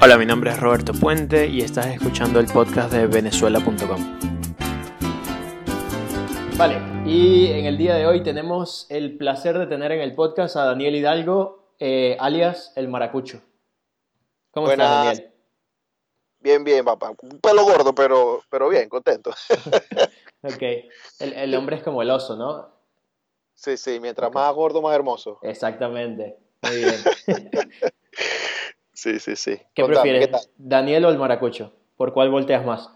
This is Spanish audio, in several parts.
Hola, mi nombre es Roberto Puente y estás escuchando el podcast de venezuela.com. Vale, y en el día de hoy tenemos el placer de tener en el podcast a Daniel Hidalgo, eh, alias El Maracucho. ¿Cómo Buenas. estás, Daniel? Bien, bien, papá. Un pelo gordo, pero, pero bien, contento. Ok, el, el hombre es como el oso, ¿no? Sí, sí, mientras más gordo, más hermoso. Exactamente. Muy bien. Sí, sí, sí. ¿Qué Contame, prefieres. Daniel o el Maracucho? ¿Por cuál volteas más?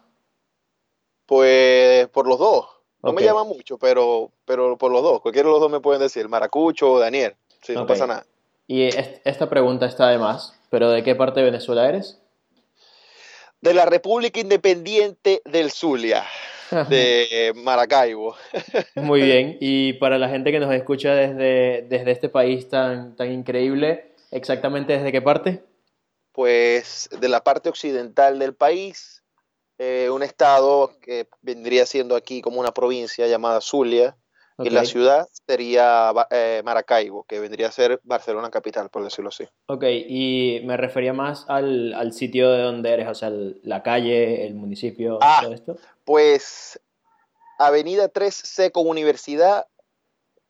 Pues por los dos. No me llaman mucho, pero, pero por los dos. Cualquiera de los dos me pueden decir, Maracucho o Daniel. Sí, no pasa nada. Y es- esta pregunta está de más, pero ¿de qué parte de Venezuela eres? De la República Independiente del Zulia, de Maracaibo. Muy bien, y para la gente que nos escucha desde, desde este país tan, tan increíble, ¿exactamente desde qué parte? Pues de la parte occidental del país, eh, un estado que vendría siendo aquí como una provincia llamada Zulia, y la ciudad sería eh, Maracaibo, que vendría a ser Barcelona capital, por decirlo así. ok, y me refería más al, al sitio de donde eres, o sea, el- la calle, el municipio, Ah. todo esto. Pues Avenida 3C con Universidad,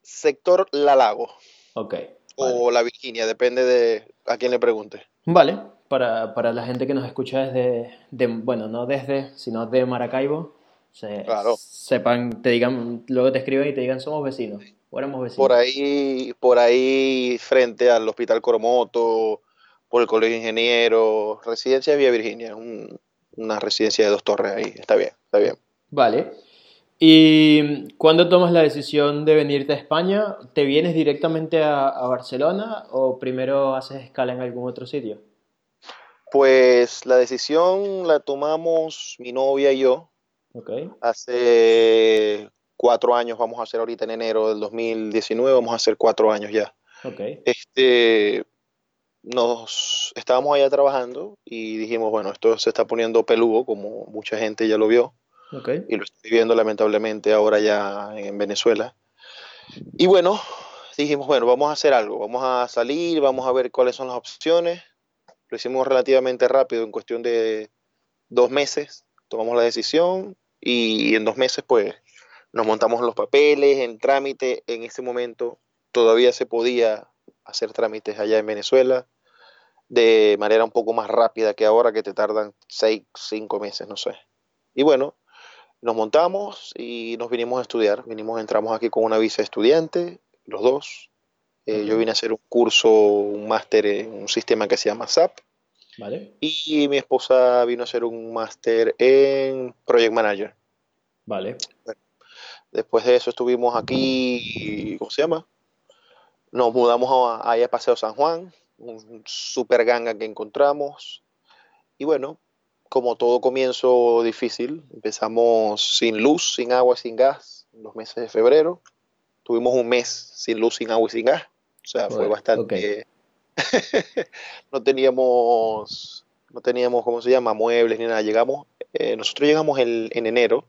sector La Lago Ok, vale. o La Virginia, depende de a quién le pregunte. Vale, para, para la gente que nos escucha desde, de- bueno, no desde, sino de Maracaibo, se- Claro. sepan, te digan, luego te escriben y te digan, somos vecinos, o éramos vecinos. Por ahí, por ahí frente al Hospital Coromoto, por el Colegio de Ingenieros, Residencia de Vía Virginia, un- una residencia de dos torres ahí, está bien, está bien. Vale. ¿Y cuándo tomas la decisión de venirte a España? ¿Te vienes directamente a, a Barcelona o primero haces escala en algún otro sitio? Pues la decisión la tomamos mi novia y yo Ok, hace cuatro años, vamos a hacer ahorita en enero del 2019, vamos a hacer cuatro años ya. ok, Este, nos estábamos allá trabajando y dijimos, bueno, esto se está poniendo peludo, como mucha gente ya lo vio, y lo estoy viendo lamentablemente ahora ya en Venezuela. Y bueno, dijimos, bueno, vamos a hacer algo, vamos a salir, vamos a ver cuáles son las opciones. Lo hicimos relativamente rápido, en cuestión de dos meses, tomamos la decisión y en dos meses pues nos montamos los papeles, en trámite. En ese momento todavía se podía hacer trámites allá en Venezuela de manera un poco más rápida que ahora, que te tardan seis, cinco meses, no sé. Y bueno, nos montamos y nos vinimos a estudiar. Vinimos, entramos aquí con una visa de estudiante, los dos. Eh, Yo vine a hacer un curso, un máster en un sistema que se llama SAP. Vale, Y mi esposa vino a hacer un máster en Project Manager. vale, Después de eso estuvimos aquí, ¿cómo se llama? Nos mudamos a, a Paseo San Juan, un super ganga que encontramos. Y bueno, como todo comienzo difícil, empezamos sin luz, sin agua, sin gas, en los meses de febrero. Tuvimos un mes sin luz, sin agua y sin gas. O sea, fue bastante... no teníamos, no teníamos, ¿cómo se llama? Muebles ni nada. Llegamos, eh, nosotros llegamos el- en enero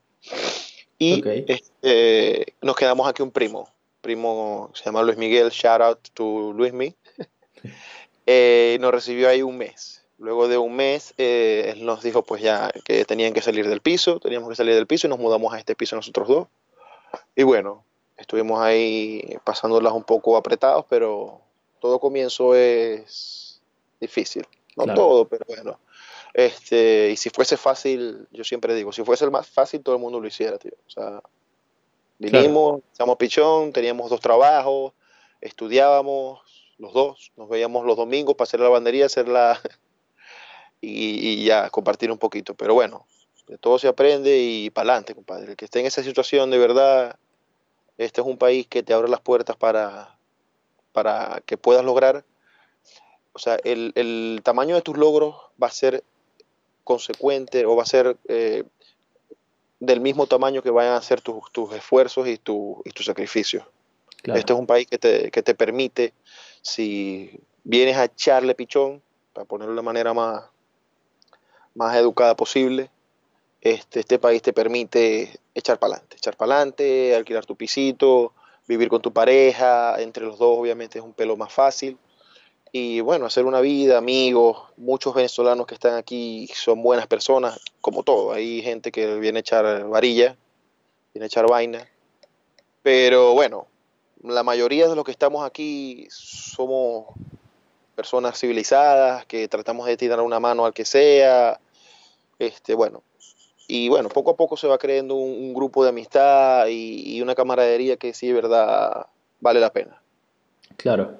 y este, nos quedamos aquí un primo. Primo se llama Luis Miguel, shout out to Luismi. Eh, nos recibió ahí un mes. Luego de un mes, eh, él nos dijo pues ya que tenían que salir del piso, teníamos que salir del piso y nos mudamos a este piso nosotros dos. Y bueno, estuvimos ahí pasándolas un poco apretados, pero todo comienzo es difícil. No Claro. todo, pero bueno. Este, y si fuese fácil, yo siempre digo, si fuese el más fácil, todo el mundo lo hiciera, tío. O sea, vinimos, estamos pichón, teníamos dos trabajos, estudiábamos los dos, nos veíamos los domingos para hacer la lavandería, hacer la y, y ya compartir un poquito. Pero bueno, de todo se aprende y para adelante, compadre. El que esté en esa situación, de verdad, este es un país que te abre las puertas para, para que puedas lograr. O sea, el, el tamaño de tus logros va a ser consecuente o va a ser eh, del mismo tamaño que vayan a ser tus, tus esfuerzos y, tu, y tus sacrificios. claro. Este es un país que te, que te permite, si vienes a echarle pichón, para ponerlo de la manera más, más educada posible, este, este país te permite echar para adelante, echar para adelante, alquilar tu pisito, vivir con tu pareja, entre los dos obviamente es un pelo más fácil. y bueno, hacer una vida, amigos, muchos venezolanos que están aquí son buenas personas, como todo, hay gente que viene a echar varilla, viene a echar vaina, pero bueno, la mayoría de los que estamos aquí somos personas civilizadas, que tratamos de tirar una mano al que sea, este, bueno, y bueno, poco a poco se va creando un, grupo de amistad y, y, una camaradería que sí, de verdad, vale la pena. Claro.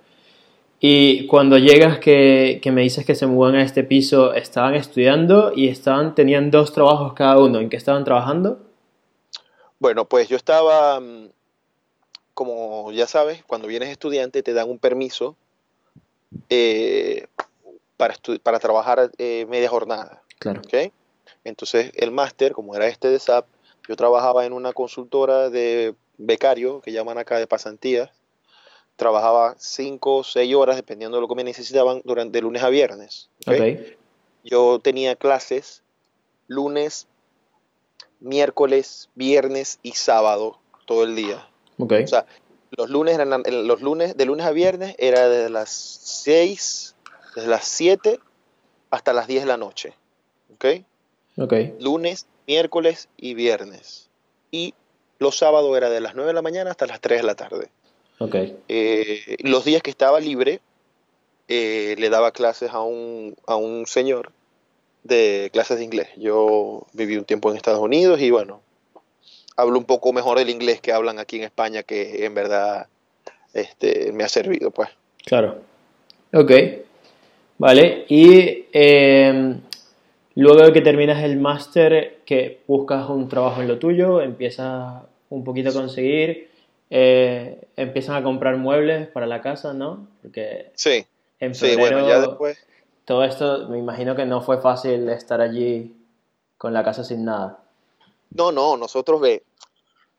Y cuando llegas que, que, me dices que se mudan a este piso, ¿estaban estudiando y estaban, tenían dos trabajos cada uno? ¿En qué estaban trabajando? Bueno, pues yo estaba, mm, como ya sabes, cuando vienes estudiante te dan un permiso eh, para, para trabajar eh, media jornada. Claro. ¿okay? Entonces el máster, como era este de SAP, yo trabajaba en una consultora de becario, que llaman acá de pasantías, trabajaba 5 o 6 horas, dependiendo de lo que me necesitaban, durante lunes a viernes. ¿okay? Ok. Yo tenía clases lunes, miércoles, viernes y sábado todo el día. Ok. O sea, los lunes eran los lunes de lunes a viernes era desde las 6, desde las 7 hasta las 10 de la noche. ¿Ok? Ok. Lunes, miércoles y viernes. Y los sábados era de las 9 de la mañana hasta las 3 de la tarde. Ok. Eh, los días que estaba libre, eh, le daba clases a un, a un señor de clases de inglés. Yo viví un tiempo en Estados Unidos y bueno, hablo un poco mejor el inglés que hablan aquí en España, que en verdad este, me ha servido, pues. Claro. Ok. Vale. Y eh, luego de que terminas el máster, que buscas un trabajo en lo tuyo, empiezas un poquito a conseguir, eh, empiezan a comprar muebles para la casa, ¿no? Porque Sí, en sí, febrero bueno, ya después. todo esto, me imagino que no fue fácil estar allí con la casa sin nada. No, no, nosotros ve,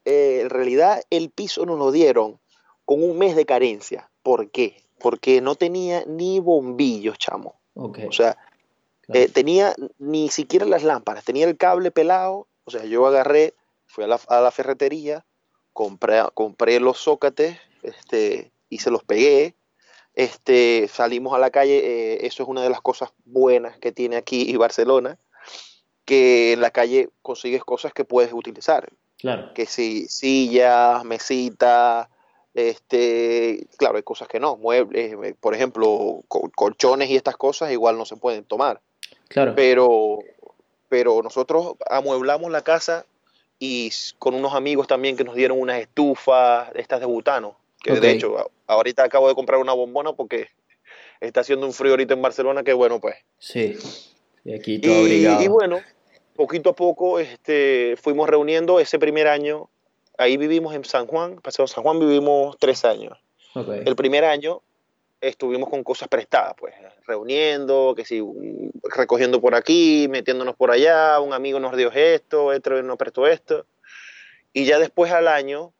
eh, en realidad el piso nos lo dieron con un mes de carencia. ¿Por qué? Porque no tenía ni bombillos, chamo. Ok. O sea, claro. eh, tenía ni siquiera las lámparas, tenía el cable pelado. O sea, yo agarré, fui a la, a la ferretería, compré, compré los zócates este, y se los pegué. Este, salimos a la calle, eh, eso es una de las cosas buenas que tiene aquí Barcelona, que en la calle consigues cosas que puedes utilizar. Claro. Que si sillas, mesitas, este, claro, hay cosas que no, muebles, eh, por ejemplo, col- colchones y estas cosas igual no se pueden tomar. Claro. Pero, pero nosotros amueblamos la casa y con unos amigos también que nos dieron unas estufas, estas de butano, que de hecho ahorita acabo de comprar una bombona porque está haciendo un frío ahorita en Barcelona que bueno pues. Sí. Y aquí todo Y, abrigado. y bueno, poquito a poco este, fuimos reuniendo ese primer año, ahí vivimos en San Juan, Paseo San Juan vivimos tres años. El primer año estuvimos con cosas prestadas, pues, reuniendo, que si recogiendo por aquí, metiéndonos por allá, un amigo nos dio esto, otro nos prestó esto. Y ya después al año,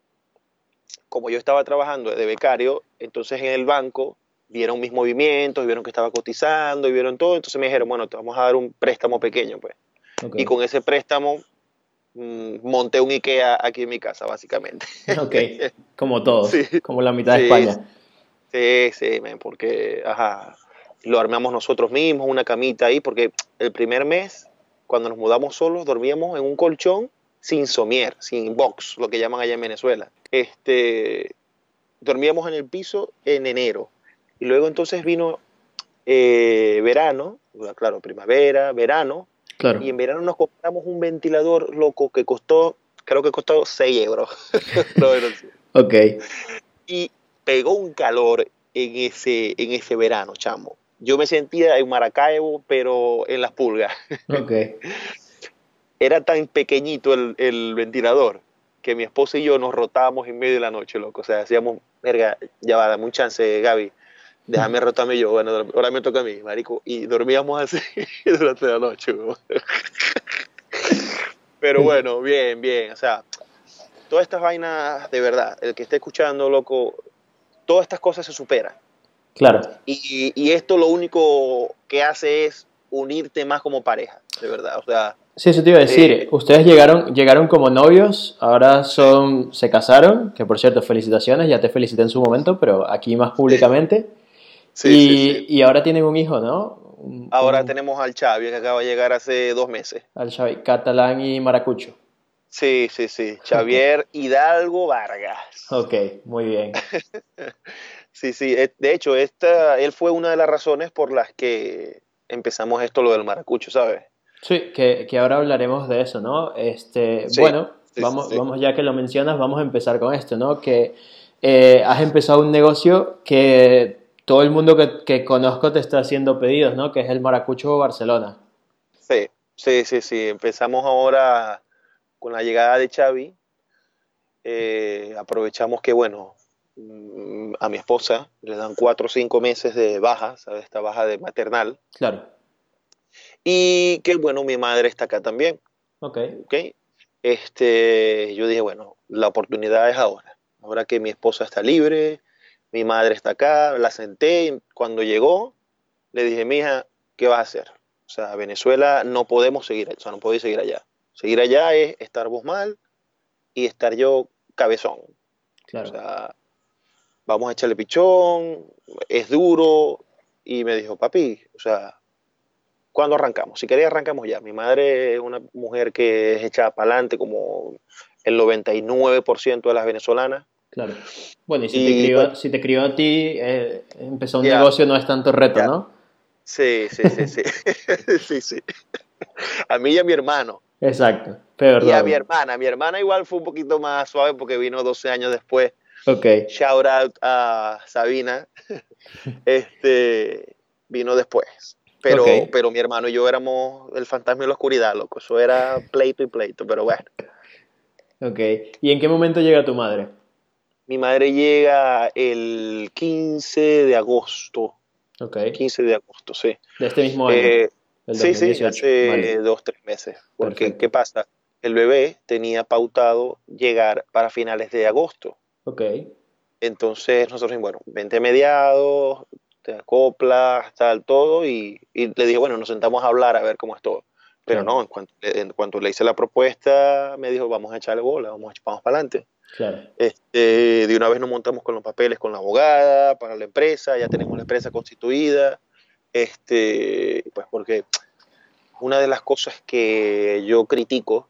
como yo estaba trabajando de becario, entonces en el banco vieron mis movimientos, vieron que estaba cotizando, y vieron todo, entonces me dijeron, bueno, te vamos a dar un préstamo pequeño, pues. Y con ese préstamo mm, monté un IKEA aquí en mi casa, básicamente. Ok. Como todos. Sí. Como la mitad de España. Sí, sí, porque ajá, lo armamos nosotros mismos, una camita ahí, porque el primer mes, cuando nos mudamos solos, dormíamos en un colchón sin somier, sin box, lo que llaman allá en Venezuela. Este, dormíamos en el piso en enero. Y luego entonces vino eh, verano, claro, primavera, verano, Claro. y en verano nos compramos un ventilador loco que costó, creo que costó 6 euros. No, no sé Ok. y pegó un calor en ese, en ese verano, chamo. Yo me sentía en Maracaibo, pero en las pulgas. Ok. Era tan pequeñito el, el ventilador que mi esposa y yo nos rotábamos en medio de la noche, loco. O sea, hacíamos, verga, ya va, dame un chance, Gaby. Déjame rotarme yo. Bueno, ahora me toca a mí, marico. Y dormíamos así durante la noche, weón. Pero bueno, bien, bien. O sea, todas estas vainas, de verdad, el que esté escuchando, loco, todas estas cosas se superan. Claro. Y, y esto lo único que hace es unirte más como pareja, de verdad. O sea, Sí, eso te iba a decir. Eh, Ustedes llegaron, llegaron como novios, ahora son, se casaron, que por cierto, felicitaciones, ya te felicité en su momento, pero aquí más públicamente. Sí, y, sí, sí. y ahora tienen un hijo, ¿no? ahora tenemos al Xavi, que acaba de llegar hace dos meses. Al Xavi, catalán y maracucho. Sí, sí, sí. Xavier Hidalgo Vargas. Ok, muy bien. sí, sí. De hecho, esta, él fue una de las razones por las que empezamos esto, lo del maracucho, ¿sabes? Sí, que, que ahora hablaremos de eso, ¿no? Este, bueno, vamos, vamos, ya que lo mencionas, vamos a empezar con esto, ¿no? Que eh, has empezado un negocio que todo el mundo que, que, conozco te está haciendo pedidos, ¿no? Que es el Maracucho Barcelona. Sí, sí, sí, sí. Empezamos ahora con la llegada de Xavi. Eh, aprovechamos que, bueno, mm, a mi esposa le dan cuatro o cinco meses de baja, ¿sabes? Esta baja de maternal. Claro. Y que, bueno, mi madre está acá también. Ok. okay. Este, yo dije, bueno, la oportunidad es ahora. Ahora que mi esposa está libre, mi madre está acá, la senté y cuando llegó le dije, mija, ¿qué vas a hacer? O sea, Venezuela no podemos seguir, o sea, no podéis seguir allá. Seguir allá es estar vos mal y estar yo cabezón. Claro. O sea, vamos a echarle pichón, es duro. Y me dijo, papi, o sea, ¿cuándo arrancamos? Si queréis, arrancamos ya. Mi madre es una mujer que es echada para adelante como el 99% de las venezolanas. Claro. Bueno, y si, y, te, crió, bueno, si te crió a ti, eh, empezó un yeah. negocio no es tanto reto, yeah. ¿no? Sí, sí, sí, sí. sí, sí. A mí y a mi hermano. Exacto. Peor y a mi hermana. Mi hermana igual fue un poquito más suave porque vino 12 años después. Ok. Shout out a Sabina. este vino después. Pero, okay. pero mi hermano y yo éramos el fantasma de la oscuridad, loco. Eso era pleito y pleito, pero bueno. Ok. ¿Y en qué momento llega tu madre? Mi madre llega el 15 de agosto. Ok. 15 de agosto, sí. De este mismo año. Eh, sí, sí, hace vale. dos, tres meses. Porque, Perfecto. ¿qué pasa? El bebé tenía pautado llegar para finales de agosto. Ok. Entonces nosotros, bueno, 20 mediados, te acoplas, tal, todo, y, y, le dije, bueno, nos sentamos a hablar a ver cómo es todo. Pero claro. no, en cuanto, en cuanto, le hice la propuesta, me dijo, vamos a echarle bola, vamos, vamos para adelante. Claro. Este, de una vez nos montamos con los papeles con la abogada para la empresa, ya tenemos la empresa constituida, este, pues porque una de las cosas que yo critico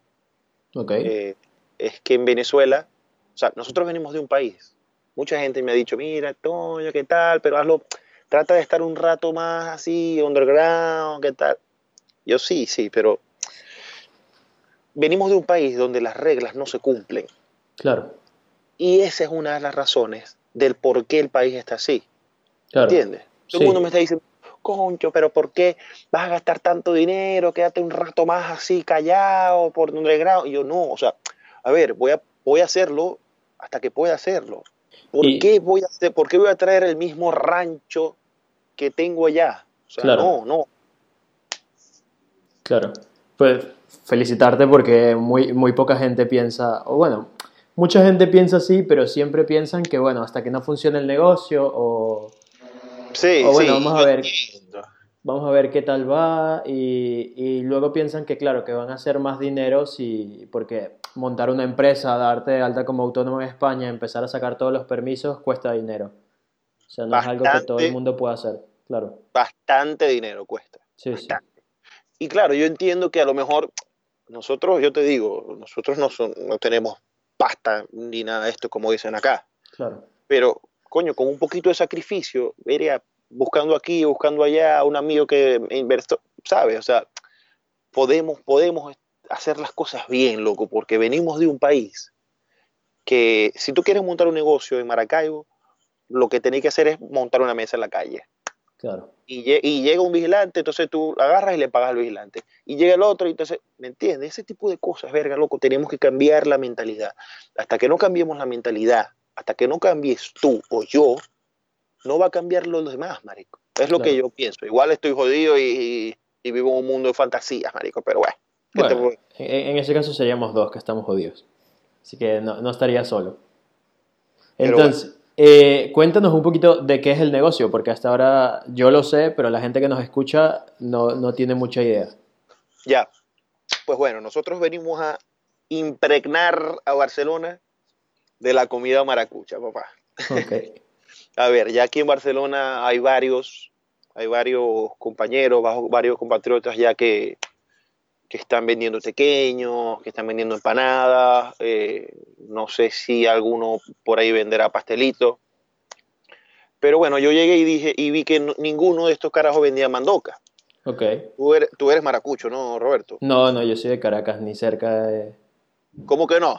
okay. eh, es que en Venezuela, o sea, nosotros venimos de un país, mucha gente me ha dicho, mira, Toño, ¿qué tal? Pero hazlo, trata de estar un rato más así, underground, ¿qué tal? Yo sí, sí, pero venimos de un país donde las reglas no se cumplen. Claro. Y esa es una de las razones del por qué el país está así. Claro. ¿Entiendes? Todo el mundo me está diciendo, concho, pero ¿por qué vas a gastar tanto dinero? Quédate un rato más así callado por underground. Y yo no, o sea, a ver, voy a, voy a hacerlo hasta que pueda hacerlo. ¿Por, y... qué voy a hacer, ¿Por qué voy a traer el mismo rancho que tengo allá? O sea, claro. no, no. Claro. Pues felicitarte porque muy, muy poca gente piensa, o bueno, mucha gente piensa así, pero siempre piensan que, bueno, hasta que no funcione el negocio o... Sí, o bueno, sí, vamos a ver, vamos a ver qué tal va y, y, luego piensan que, claro, que van a hacer más dinero si, porque montar una empresa, darte de alta como autónomo en España, empezar a sacar todos los permisos, cuesta dinero. O sea, no bastante, es algo que todo el mundo pueda hacer, claro. Bastante dinero cuesta. Sí, bastante. sí. Y claro, yo entiendo que a lo mejor nosotros, yo te digo, nosotros no, son, no tenemos pasta ni nada de esto como dicen acá. Claro. Pero, coño, con un poquito de sacrificio, iría buscando aquí, buscando allá, un amigo que invirtió, ¿sabes? O sea, podemos, podemos hacer las cosas bien, loco, porque venimos de un país que si tú quieres montar un negocio en Maracaibo, lo que tenés que hacer es montar una mesa en la calle. Claro. Y, y, llega un vigilante, entonces tú agarras y le pagas al vigilante. Y llega el otro, y entonces, ¿me entiendes? Ese tipo de cosas, verga, loco, tenemos que cambiar la mentalidad. Hasta que no cambiemos la mentalidad, hasta que no cambies tú o yo, no va a cambiar los demás, marico. Es lo claro. que yo pienso. Igual estoy jodido y, y, vivo en un mundo de fantasías, marico, pero bueno. bueno en, en, ese caso seríamos dos que estamos jodidos. Así que no, no estaría solo. Entonces. Eh, cuéntanos un poquito de qué es el negocio, porque hasta ahora yo lo sé, pero la gente que nos escucha no, no tiene mucha idea. Ya, pues bueno, nosotros venimos a impregnar a Barcelona de la comida maracucha, papá. Okay. A ver, ya aquí en Barcelona hay varios, hay varios compañeros, varios compatriotas ya que, que están vendiendo pequeños, que están vendiendo empanadas, eh, no sé si alguno por ahí venderá pastelitos. Pero bueno, yo llegué y dije y vi que ninguno de estos carajos vendía mandoca. Ok. Tú eres, tú eres maracucho, ¿no, Roberto? No, no, yo soy de Caracas, ni cerca de... ¿Cómo que no?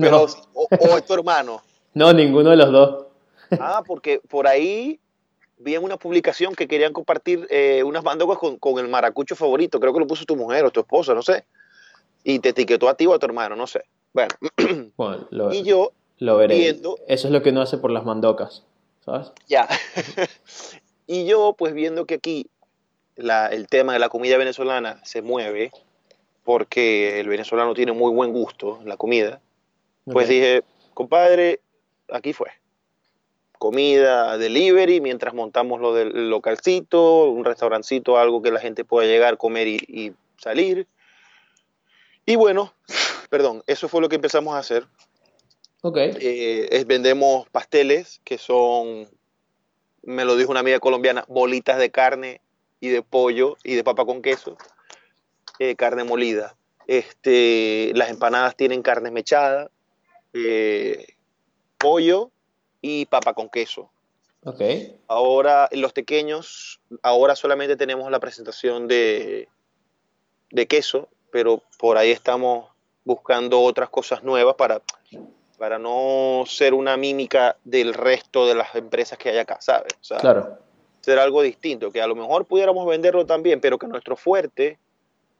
Pero, o, es tu hermano. No, ninguno de los dos. Ah, porque por ahí vi en una publicación que querían compartir eh, unas mandocas con, con, el maracucho favorito. Creo que lo puso tu mujer o tu esposa, no sé. Y te etiquetó a ti o a tu hermano, no sé. Bueno, lo, y yo lo veré. Viendo, Eso es lo que no hace por las mandocas, ¿sabes? Ya. y yo, pues viendo que aquí la, el tema de la comida venezolana se mueve, porque el venezolano tiene muy buen gusto en la comida, pues dije, compadre, aquí fue. Comida, delivery, mientras montamos lo del localcito, un restaurancito, algo que la gente pueda llegar, comer y, salir. Y bueno, perdón, eso fue lo que empezamos a hacer. Ok. Eh, es, vendemos pasteles, que son, me lo dijo una amiga colombiana, bolitas de carne y de pollo y de papa con queso eh, carne molida. Este, las empanadas tienen carne mechada, eh, pollo y papa con queso. Okay. Ahora, los pequeños, ahora solamente tenemos la presentación de, de queso, pero por ahí estamos buscando otras cosas nuevas para, para no ser una mímica del resto de las empresas que hay acá, ¿sabes? claro. Ser algo distinto, que a lo mejor pudiéramos venderlo también, pero que nuestro fuerte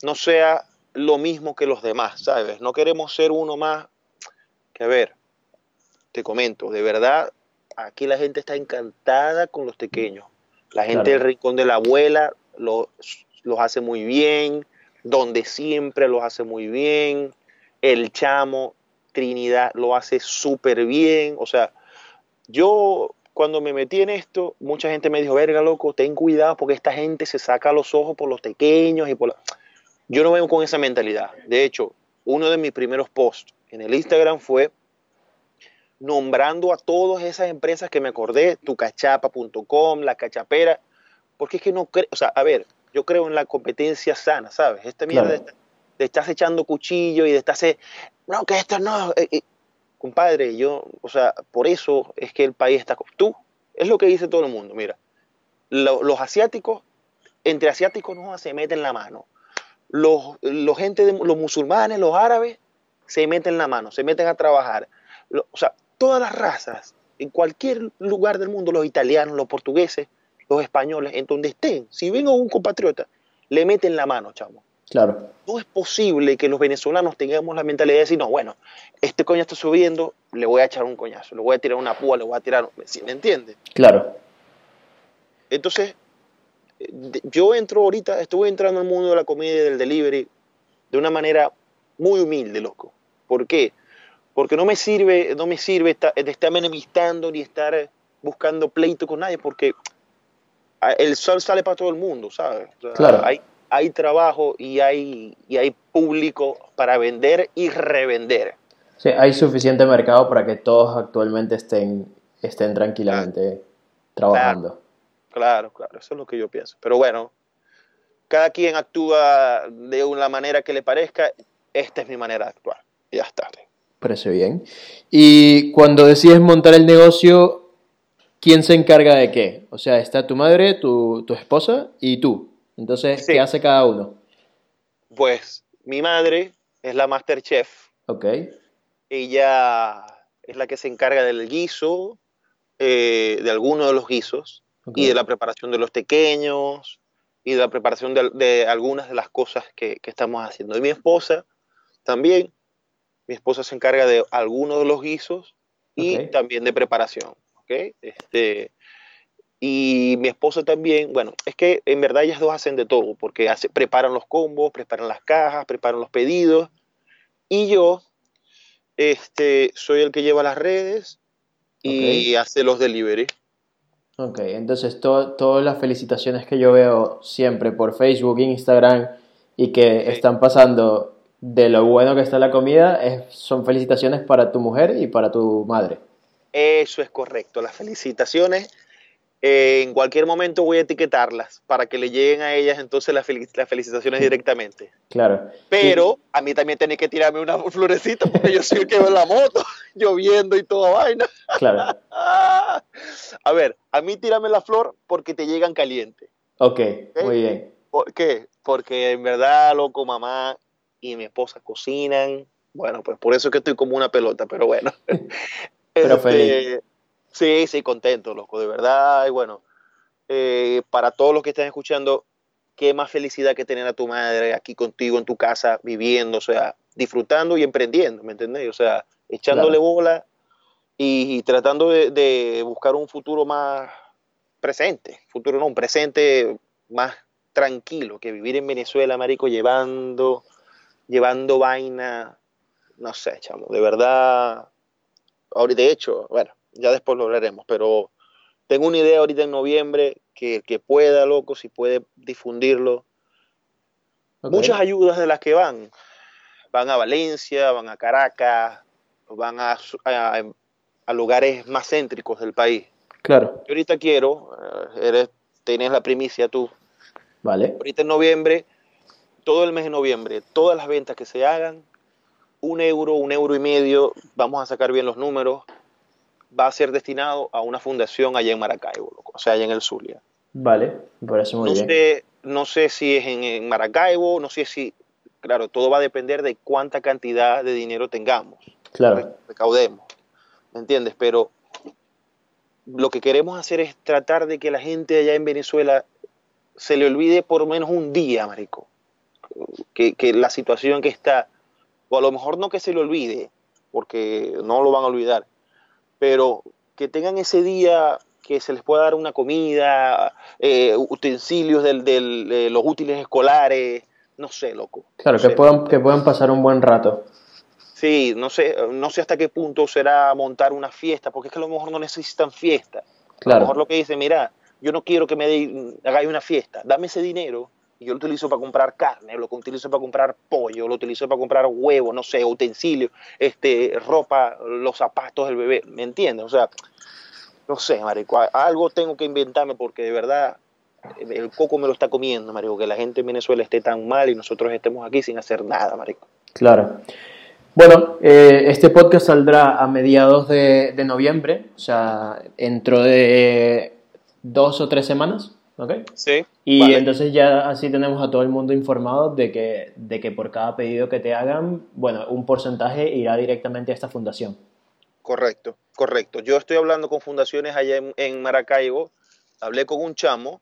no sea lo mismo que los demás, ¿sabes? No queremos ser uno más que, a ver, te comento, de verdad, aquí la gente está encantada con los pequeños. La gente del rincón de la abuela los, los hace muy bien, donde siempre los hace muy bien, el chamo, Trinidad lo hace súper bien, o sea, yo cuando me metí en esto, mucha gente me dijo, verga, loco, ten cuidado porque esta gente se saca los ojos por los pequeños y por la... Yo no vengo con esa mentalidad. De hecho, uno de mis primeros posts en el Instagram fue nombrando a todas esas empresas que me acordé, tucachapa.com, la cachapera, porque es que no creo, o sea, a ver, yo creo en la competencia sana, ¿sabes? Esta mierda de, estás echando cuchillo y de estás, no, que esto no, eh, eh, compadre, yo, o sea, por eso es que el país está, tú, es lo que dice todo el mundo, mira, los asiáticos, entre asiáticos no se meten la mano, los, los, gente de, los musulmanes, los árabes, se meten la mano, se meten a trabajar. o sea, todas las razas, en cualquier lugar del mundo, los italianos, los portugueses, los españoles, en donde estén, si ven a un compatriota, le meten la mano, chamo. Claro. No es posible que los venezolanos tengamos la mentalidad de decir, no, bueno, este coño está subiendo, le voy a echar un coñazo, le voy a tirar una púa, le voy a tirar... ¿Me entiendes? Claro. Entonces, yo entro ahorita, estuve entrando al mundo de la comida y del delivery de una manera muy humilde, loco. ¿Por qué? Porque no me sirve, no me sirve de estarme enemistando ni estar buscando pleito con nadie, porque el sol sale para todo el mundo, ¿sabes? claro. Hay, hay trabajo y hay, y hay público para vender y revender. Sí, hay suficiente mercado para que todos actualmente estén, estén tranquilamente trabajando. Claro, claro, eso es lo que yo pienso. Pero bueno, cada quien actúa de una manera que le parezca. Esta es mi manera de actuar. Y ya está. Parece bien. Y cuando decides montar el negocio, ¿quién se encarga de qué? O sea, está tu madre, tu, tu esposa y tú. Entonces, ¿qué hace cada uno? Pues mi madre es la master chef. Ok. Ella es la que se encarga del guiso, eh, de alguno de los guisos y de la preparación de los pequeños y de la preparación de, algunas de las cosas que, estamos haciendo. Y mi esposa también, mi esposa se encarga de algunos de los guisos y también de preparación. Este, y mi esposa también, bueno, es que en verdad ellas dos hacen de todo, porque hace, preparan los combos, preparan las cajas, preparan los pedidos. Y yo este, soy el que lleva las redes y hace los delivery. Ok, entonces todas las felicitaciones que yo veo siempre por Facebook, Instagram y que están pasando de lo bueno que está la comida son felicitaciones para tu mujer y para tu madre. Eso es correcto, las felicitaciones eh, en cualquier momento voy a etiquetarlas para que le lleguen a ellas entonces las, las felicitaciones directamente. Claro. Pero a mí también tenés que tirarme una florecita porque yo soy el que veo la moto, lloviendo y toda vaina. Claro. a ver, a mí tírame la flor porque te llegan caliente. Ok, muy bien. ¿Por qué? Porque en verdad, loco, mamá y mi esposa cocinan. Bueno, pues por eso es que estoy como una pelota, pero bueno. pero feliz. Este, Sí, sí, contento, loco, de verdad. Y bueno, eh, para todos los que están escuchando, qué más felicidad que tener a tu madre aquí contigo en tu casa, viviendo, o sea, disfrutando y emprendiendo, ¿me entendés? O sea, echándole bola y, tratando de, buscar un futuro más presente, futuro no, un presente más tranquilo que vivir en Venezuela, marico, llevando, llevando vaina, no sé, chamo, de verdad, ahorita de hecho, bueno, ya después lo hablaremos, pero tengo una idea ahorita en noviembre que el que pueda, loco, si puede difundirlo. Muchas ayudas de las que van, van a Valencia, van a Caracas, van a, a, lugares más céntricos del país. Claro. Yo ahorita quiero, eh, eres, tenés la primicia tú. Vale. Ahorita en noviembre, todo el mes de noviembre, todas las ventas que se hagan, un euro, un euro y medio, vamos a sacar bien los números, va a ser destinado a una fundación allá en Maracaibo, o sea, allá en el Zulia. Vale, me parece muy no bien. Sé, no sé si es en, Maracaibo, no sé si, claro, todo va a depender de cuánta cantidad de dinero tengamos. Claro. Recaudemos, ¿me entiendes? Pero lo que queremos hacer es tratar de que la gente allá en Venezuela se le olvide por menos un día, marico, que, que la situación que está, o a lo mejor no que se le olvide, porque no lo van a olvidar, pero que tengan ese día que se les pueda dar una comida, eh, utensilios del, de los útiles escolares, no sé, loco. Claro, que, puedan, que puedan pasar un buen rato. Sí, no sé, no sé hasta qué punto será montar una fiesta, porque es que a lo mejor no necesitan fiesta. Claro. A lo mejor lo que dice, mira, yo no quiero que me hagáis una fiesta, dame ese dinero yo lo utilizo para comprar carne, lo utilizo para comprar pollo, lo utilizo para comprar huevos, no sé, utensilios, este, ropa, los zapatos del bebé, ¿me entiendes? O sea, no sé, marico, algo tengo que inventarme porque de verdad el coco me lo está comiendo, marico, que la gente en Venezuela esté tan mal y nosotros estemos aquí sin hacer nada, marico. Claro. Bueno, eh, este podcast saldrá a mediados de, de noviembre, o sea, dentro de dos o tres semanas. ¿Ok? Sí. Y entonces ya así tenemos a todo el mundo informado de que, de que por cada pedido que te hagan, bueno, un porcentaje irá directamente a esta fundación. Correcto, correcto. Yo estoy hablando con fundaciones allá en, Maracaibo, hablé con un chamo,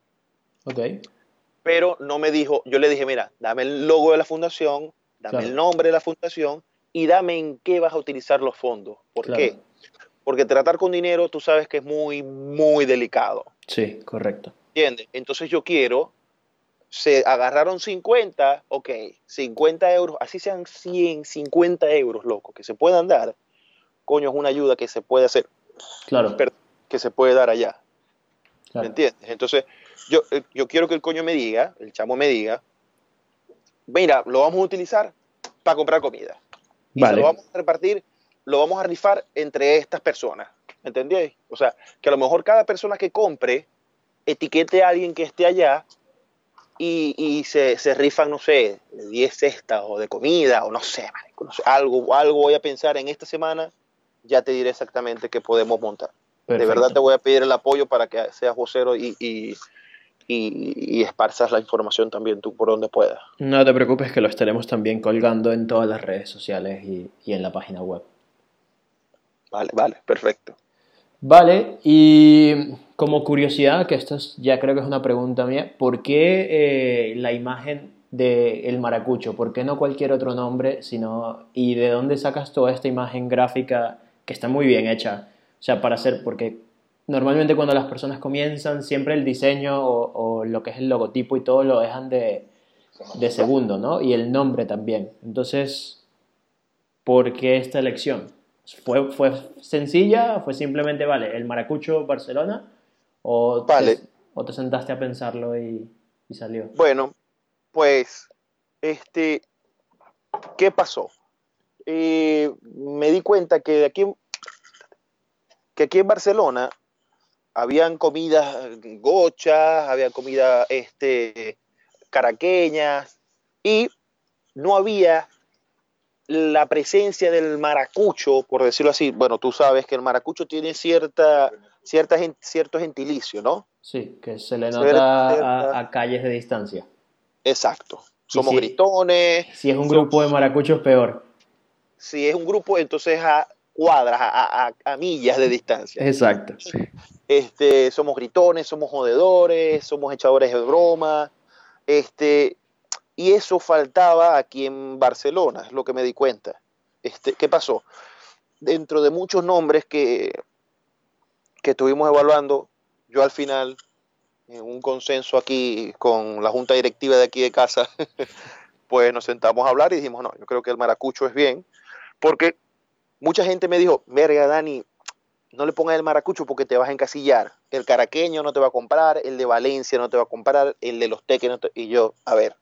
ok pero no me dijo, yo le dije, mira, dame el logo de la fundación, dame el nombre de la fundación y dame en qué vas a utilizar los fondos. ¿Por qué? Porque tratar con dinero, tú sabes que es muy, muy delicado. Sí, correcto. ¿Entiendes? Entonces yo quiero, se agarraron 50, ok, 50 euros, así sean 100, 50 euros, loco, que se puedan dar, coño, es una ayuda que se puede hacer, claro. que se puede dar allá. ¿Me entiendes? Entonces, yo, eh, yo quiero que el coño me diga, el chamo me diga, mira, lo vamos a utilizar para comprar comida. Y lo vamos a repartir, lo vamos a rifar entre estas personas. ¿Entendéis? O sea, que a lo mejor cada persona que compre etiquete a alguien que esté allá y, se, se, rifan, no sé, 10 cestas o de comida o no sé, algo, algo voy a pensar en esta semana, ya te diré exactamente qué podemos montar. De verdad te voy a pedir el apoyo para que seas vocero y, y, y, esparzas la información también tú por donde puedas. No te preocupes que lo estaremos también colgando en todas las redes sociales y, y en la página web. Vale, vale, perfecto. Vale, y como curiosidad, que esto ya creo que es una pregunta mía, ¿por qué eh, la imagen del maracucho? ¿Por qué no cualquier otro nombre? Sino, ¿Y de dónde sacas toda esta imagen gráfica que está muy bien hecha? O sea, para hacer, porque normalmente cuando las personas comienzan, siempre el diseño o, lo que es el logotipo y todo lo dejan de, de segundo, ¿no? Y el nombre también. Entonces, ¿por qué esta elección? ¿Fue, ¿Fue sencilla? ¿Fue simplemente, vale, el Maracucho Barcelona? ¿O, te, o te sentaste a pensarlo y, salió? Bueno, pues, este, ¿qué pasó? Eh, me di cuenta que aquí, que aquí en Barcelona habían comidas gochas, había comida este, caraqueñas y no había la presencia del maracucho, por decirlo así. Bueno, tú sabes que el maracucho tiene cierta, cierta cierto gentilicio, ¿no? Sí, que se le nota a, calles de distancia. Exacto. Somos gritones. Si es un grupo de maracuchos, peor. Si es un grupo, entonces a cuadras, a, a millas de distancia. Exacto. Este, somos gritones, somos jodedores, somos echadores de broma. Este, y eso faltaba aquí en Barcelona, es lo que me di cuenta. Este, ¿Qué pasó? Dentro de muchos nombres que, que estuvimos evaluando, yo al final, en un consenso aquí con la junta directiva de aquí de casa, pues nos sentamos a hablar y dijimos, no, yo creo que el maracucho es bien, porque mucha gente me dijo, verga, Dani, no le pongas el maracucho porque te vas a encasillar. El caraqueño no te va a comprar, el de Valencia no te va a comprar, el de los teques no te... Y yo, a ver,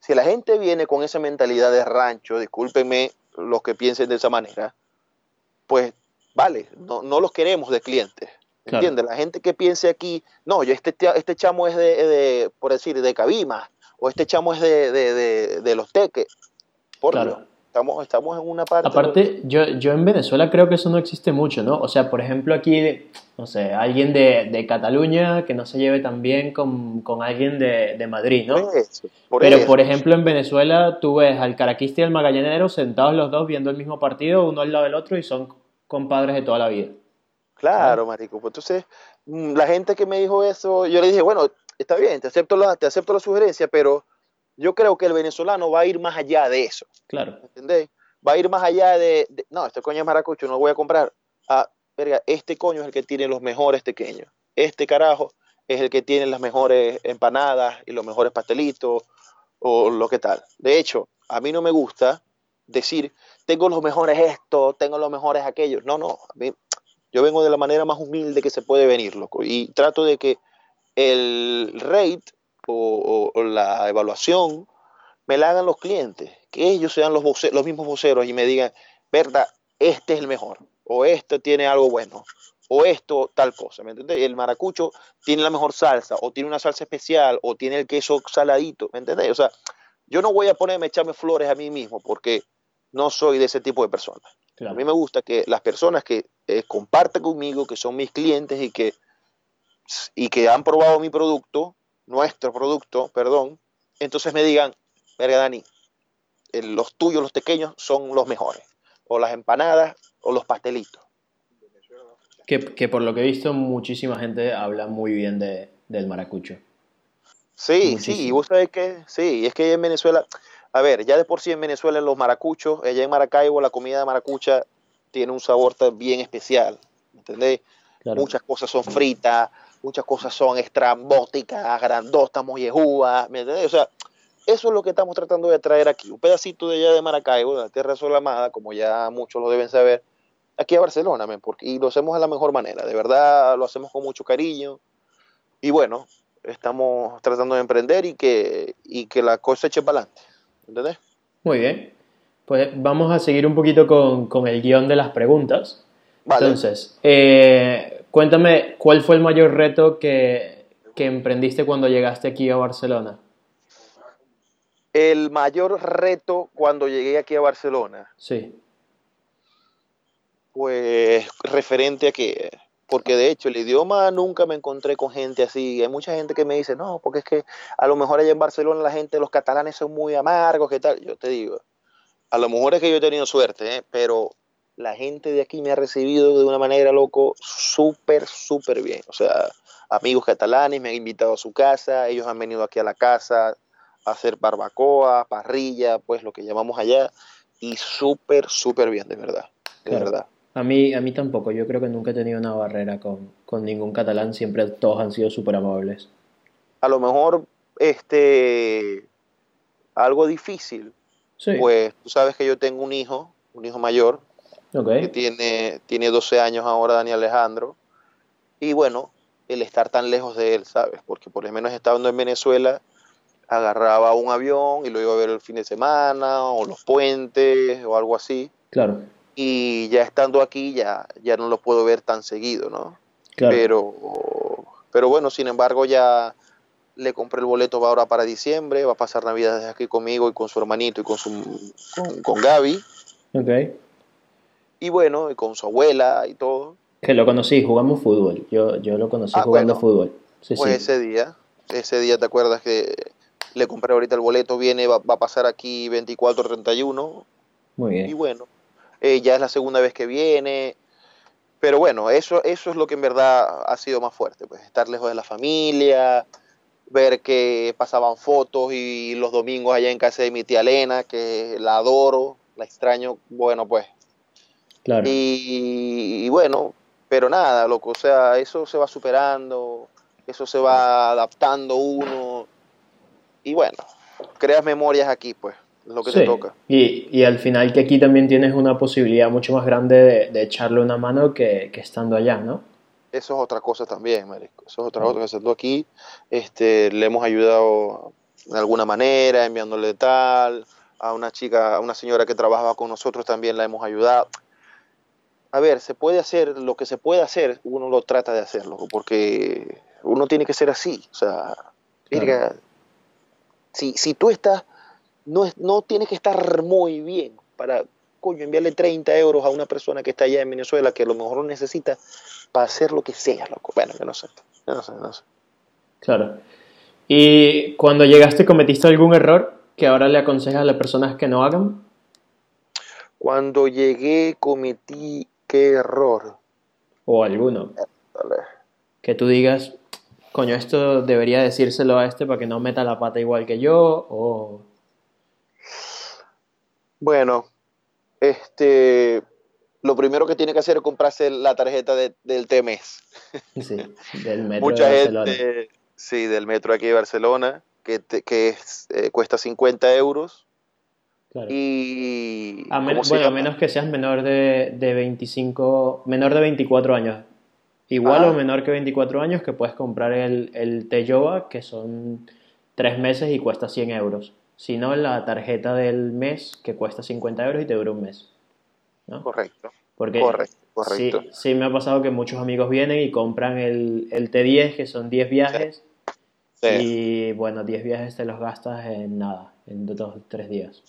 si la gente viene con esa mentalidad de rancho, discúlpenme los que piensen de esa manera, pues vale, no, los queremos de clientes. ¿Entiendes? La gente que piense aquí, no, yo este, este chamo es de, por decir, de Cabima, o este chamo es de, de, los teques. Por claro. Estamos, estamos en una parte... Aparte, yo, yo en Venezuela creo que eso no existe mucho, ¿no? O sea, por ejemplo, aquí, no sé, alguien de, de Cataluña que no se lleve tan bien con, con alguien de, de, Madrid, ¿no? Pero, por ejemplo, en Venezuela tú ves al caraquista y al magallanero sentados los dos viendo el mismo partido, uno al lado del otro, y son compadres de toda la vida. Claro, marico. Pues entonces, mm, la gente que me dijo eso, yo le dije, bueno, está bien, te acepto la, te acepto la sugerencia, pero yo creo que el venezolano va a ir más allá de eso. Claro. ¿Entendés? Va a ir más allá de, no, este coño es maracucho, no lo voy a comprar. Ah, verga, este coño es el que tiene los mejores pequeños. Este carajo es el que tiene las mejores empanadas y los mejores pastelitos o lo que tal. De hecho, a mí no me gusta decir, tengo los mejores esto, tengo los mejores aquellos. No, no, a mí, yo vengo de la manera más humilde que se puede venir, loco. Y trato de que el rate o, la evaluación me la hagan los clientes, que ellos sean los, los mismos voceros y me digan, verdad, este es el mejor, o este tiene algo bueno, o esto tal cosa, ¿me entiendes? El maracucho tiene la mejor salsa, o tiene una salsa especial, o tiene el queso saladito, ¿me entiendes? O sea, yo no voy a ponerme a echarme flores a mí mismo porque no soy de ese tipo de personas. A mí me gusta que las personas que eh, comparten conmigo, que son mis clientes y que, y que han probado mi producto, nuestro producto, perdón, entonces me digan, verga Dani, los tuyos, los pequeños, son los mejores. O las empanadas o los pastelitos. Que, por lo que he visto, muchísima gente habla muy bien de, del maracucho. Sí, sí, y vos sabés que, sí, es que en Venezuela, a ver, ya de por sí en Venezuela los maracuchos, allá en Maracaibo la comida de maracucha tiene un sabor bien especial, ¿entendés? Muchas cosas son fritas, muchas cosas son estrambóticas, grandotas, mollejúas, ¿me entiendes? O sea, eso es lo que estamos tratando de traer aquí, un pedacito de allá de Maracaibo, de la tierra solamada, como ya muchos lo deben saber, aquí a Barcelona, porque, y lo hacemos de la mejor manera, de verdad lo hacemos con mucho cariño, y bueno, estamos tratando de emprender y que, y que la cosa eche para adelante, ¿entendés? Muy bien, pues vamos a seguir un poquito con, con el guion de las preguntas. Entonces, eh, Cuéntame, ¿cuál fue el mayor reto que, emprendiste cuando llegaste aquí a Barcelona? El mayor reto cuando llegué aquí a Barcelona. Sí. Pues referente a que, porque de hecho el idioma nunca me encontré con gente así. Hay mucha gente que me dice, no, porque es que a lo mejor allá en Barcelona la gente, los catalanes son muy amargos, ¿qué tal? Yo te digo, a lo mejor es que yo he tenido suerte, ¿eh? pero la gente de aquí me ha recibido de una manera, loco, súper, súper bien. O sea, amigos catalanes me han invitado a su casa, ellos han venido aquí a la casa a hacer barbacoa, parrilla, pues lo que llamamos allá, y súper, súper bien, de verdad, de verdad. A mí, a mí tampoco, yo creo que nunca he tenido una barrera con, con ningún catalán, siempre todos han sido súper amables. A lo mejor, este, algo difícil, sí. pues tú sabes que yo tengo un hijo, un hijo mayor, que tiene, tiene 12 años ahora Dani Alejandro. Y bueno, el estar tan lejos de él, ¿sabes? Porque por lo menos estando en Venezuela, agarraba un avión y lo iba a ver el fin de semana, o los puentes, o algo así. Claro. Y ya estando aquí, ya, ya no lo puedo ver tan seguido, ¿no? Pero, pero bueno, sin embargo, ya le compré el boleto ahora para diciembre, va a pasar Navidad aquí conmigo y con su hermanito y con, su, con, con Gaby. Ok. Y bueno, y con su abuela y todo. Que lo conocí, jugamos fútbol. Yo, yo lo conocí Ah, jugando bueno. fútbol. Sí, Pues sí. ese día, ese día te acuerdas que le compré ahorita el boleto, viene, va, va a pasar aquí 24-31 Muy y bien. bueno, eh, ya es la segunda vez que viene, pero bueno, eso, eso es lo que en verdad ha sido más fuerte, pues estar lejos de la familia, ver que pasaban fotos y los domingos allá en casa de mi tía Elena, que la adoro, la extraño, bueno, pues Claro. y, y bueno, pero nada, loco, o sea, eso se va superando, eso se va adaptando uno. Y bueno, creas memorias aquí, pues, es lo que Sí. te toca. Y, y al final que aquí también tienes una posibilidad mucho más grande de, de echarle una mano que, que estando allá, ¿no? Eso es otra cosa también, marico. Eso es otra cosa que haciendo aquí. Este, le hemos ayudado de alguna manera, enviándole tal. A una chica, a una señora que trabajaba con nosotros también la hemos ayudado. A ver, se puede hacer lo que se puede hacer, uno lo trata de hacerlo, porque uno tiene que ser así. O sea, si, si tú estás, no, es- no tienes que estar muy bien para, coño, enviarle 30 euros a una persona que está allá en Venezuela que a lo mejor lo necesita para hacer lo que sea, loco. Bueno, yo no sé, yo no sé, no sé. Claro. Y cuando llegaste, ¿cometiste algún error que ahora le aconsejas a las personas que no hagan? Cuando llegué cometí, qué error. ¿O alguno? Dale. Que tú digas, coño, esto debería decírselo a este para que no meta la pata igual que yo, o... Bueno, este, lo primero que tiene que hacer es comprarse la tarjeta de- del TMS. Sí, del metro Mucha de Barcelona. gente, sí, del metro aquí de Barcelona, que, te- que es, eh, cuesta 50 euros. Claro. Y. A men- ¿cómo se bueno, a menos que seas menor de, de 25, menor de 24 años. Igual Ah. o menor que 24 años que puedes comprar el, el Teyoba, que son 3 meses y cuesta 100 euros. Si no, la tarjeta del mes, que cuesta 50 euros y te dura un mes. ¿no? Correcto, Porque correcto, sí, correcto. sí me ha pasado que muchos amigos vienen y compran el, el T10, que son 10 viajes, Sí. y bueno, 10 viajes te los gastas en nada, en 2 o 3 días.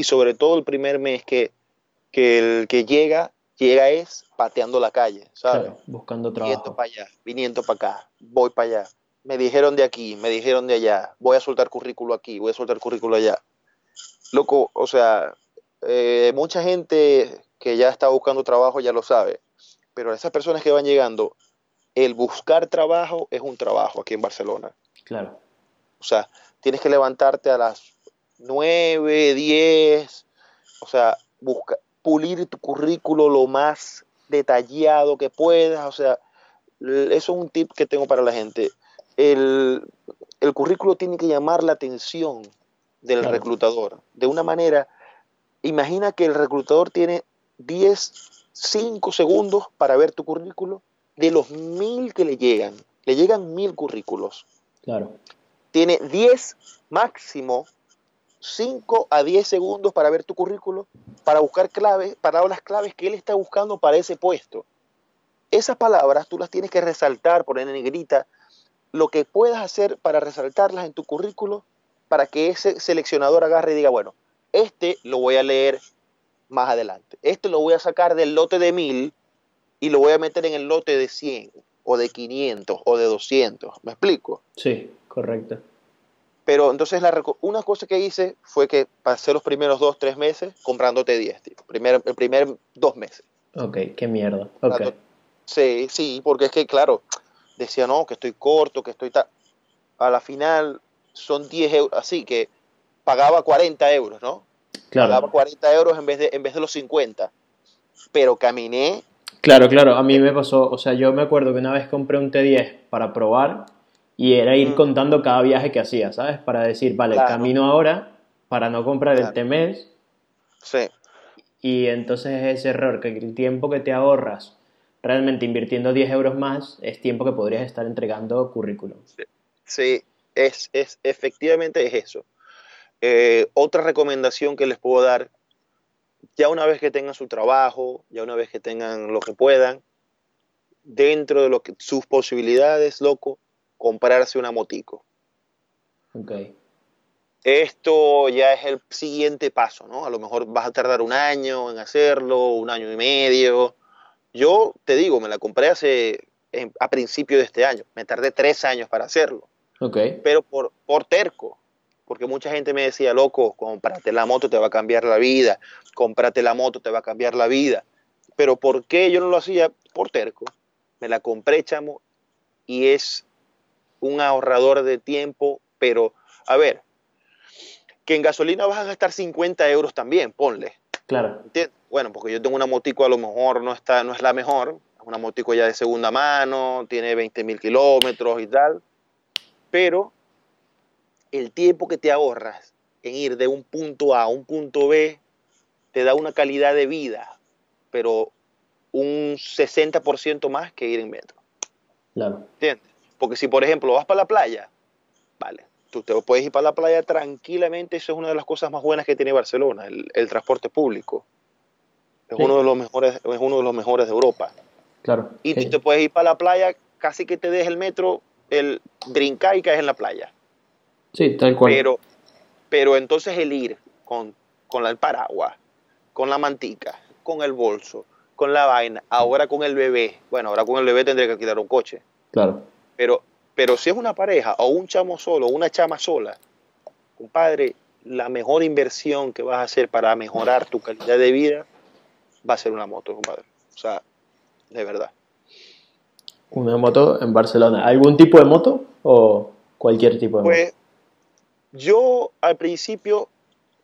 Y sobre todo el primer mes que, que el que llega, llega es pateando la calle, ¿sabes? Claro, buscando Viniendo trabajo. para allá, viniendo para acá, voy para allá. Me dijeron de aquí, me dijeron de allá, voy a soltar currículo aquí, voy a soltar currículo allá. Loco, o sea, eh, mucha gente que ya está buscando trabajo ya lo sabe, pero esas personas que van llegando, el buscar trabajo es un trabajo aquí en Barcelona. Claro, O sea, tienes que levantarte a las 9, 10, o sea, busca, pulir tu currículo lo más detallado que puedas, o sea, eso es un tip que tengo para la gente. El, el currículo tiene que llamar la atención del Claro. reclutador. De una manera, imagina que el reclutador tiene 10, 5 segundos para ver tu currículo de los mil que le llegan. Le llegan mil currículos claro. tiene 10 máximo 5 a 10 segundos para ver tu currículo, para buscar claves, palabras claves que él está buscando para ese puesto. Esas palabras tú las tienes que resaltar, poner en negrita, lo que puedas hacer para resaltarlas en tu currículo, para que ese seleccionador agarre y diga, bueno, este lo voy a leer más adelante, este lo voy a sacar del lote de 1000 y lo voy a meter en el lote de 100 o de 500 o de 200, ¿me explico? Sí, correcto. Pero entonces la, una cosa que hice fue que pasé los primeros dos, tres meses comprándote 10, tío. Primer, el primer dos meses. Ok, qué mierda. Ok, Comprando- Sí, sí, porque es que, claro, decía, no, que estoy corto, que estoy... ta-". A la final son 10 euros, así que pagaba 40 euros, ¿no? Pagaba claro. 40 euros en vez, de, en vez de los 50. Pero caminé, Claro, claro, a mí me pasó, o sea, yo me acuerdo que una vez compré un T10 para probar y era ir Mm. contando cada viaje que hacía, ¿sabes? Para decir, vale, Claro. camino ahora para no comprar el Claro. T-mes sí, y entonces ese error, que el tiempo que te ahorras realmente invirtiendo 10 euros más es tiempo que podrías estar entregando currículum. Sí, es, es, efectivamente es eso. Eh, otra recomendación que les puedo dar, ya una vez que tengan su trabajo, ya una vez que tengan lo que puedan, dentro de lo que, sus posibilidades, loco, comprarse una motico. Ok. Esto ya es el siguiente paso, ¿no? A lo mejor vas a tardar un año en hacerlo, un año y medio. Yo te digo, me la compré hace a principio de este año. Me tardé tres años para hacerlo. Ok. Pero por, por terco. Porque mucha gente me decía, loco, cómprate la moto, te va a cambiar la vida. Cómprate la moto, te va a cambiar la vida. Pero ¿por qué yo no lo hacía? Por terco. Me la compré, chamo, y es un ahorrador de tiempo, pero, a ver, que en gasolina vas a gastar 50 euros también, ponle. Claro. ¿Entiendes? Bueno, porque yo tengo una motico a lo mejor no, está, no es la mejor, una motico ya de segunda mano, tiene 20 mil kilómetros y tal, pero el tiempo que te ahorras en ir de un punto A a un punto B te da una calidad de vida, pero un 60% más que ir en metro. Claro. ¿Entiendes? Porque si, por ejemplo, vas para la playa, vale, tú te puedes ir para la playa tranquilamente, eso es una de las cosas más buenas que tiene Barcelona, el, transporte público. Es, uno de los mejores, es uno de los mejores de Europa. Claro. Y tú te puedes ir para la playa, casi que te deje el metro, el brincar y caes en la playa. Sí, tal cual. Pero, pero entonces el ir con, con el paraguas, con la mantica, con el bolso, con la vaina, ahora con el bebé. Bueno, ahora con el bebé tendría que alquilar un coche. Claro. Pero, pero si es una pareja o un chamo solo o una chama sola, compadre, la mejor inversión que vas a hacer para mejorar tu calidad de vida va a ser una moto, compadre. O sea, de verdad. Una moto en Barcelona. ¿Algún tipo de moto o cualquier tipo de pues, Yo al principio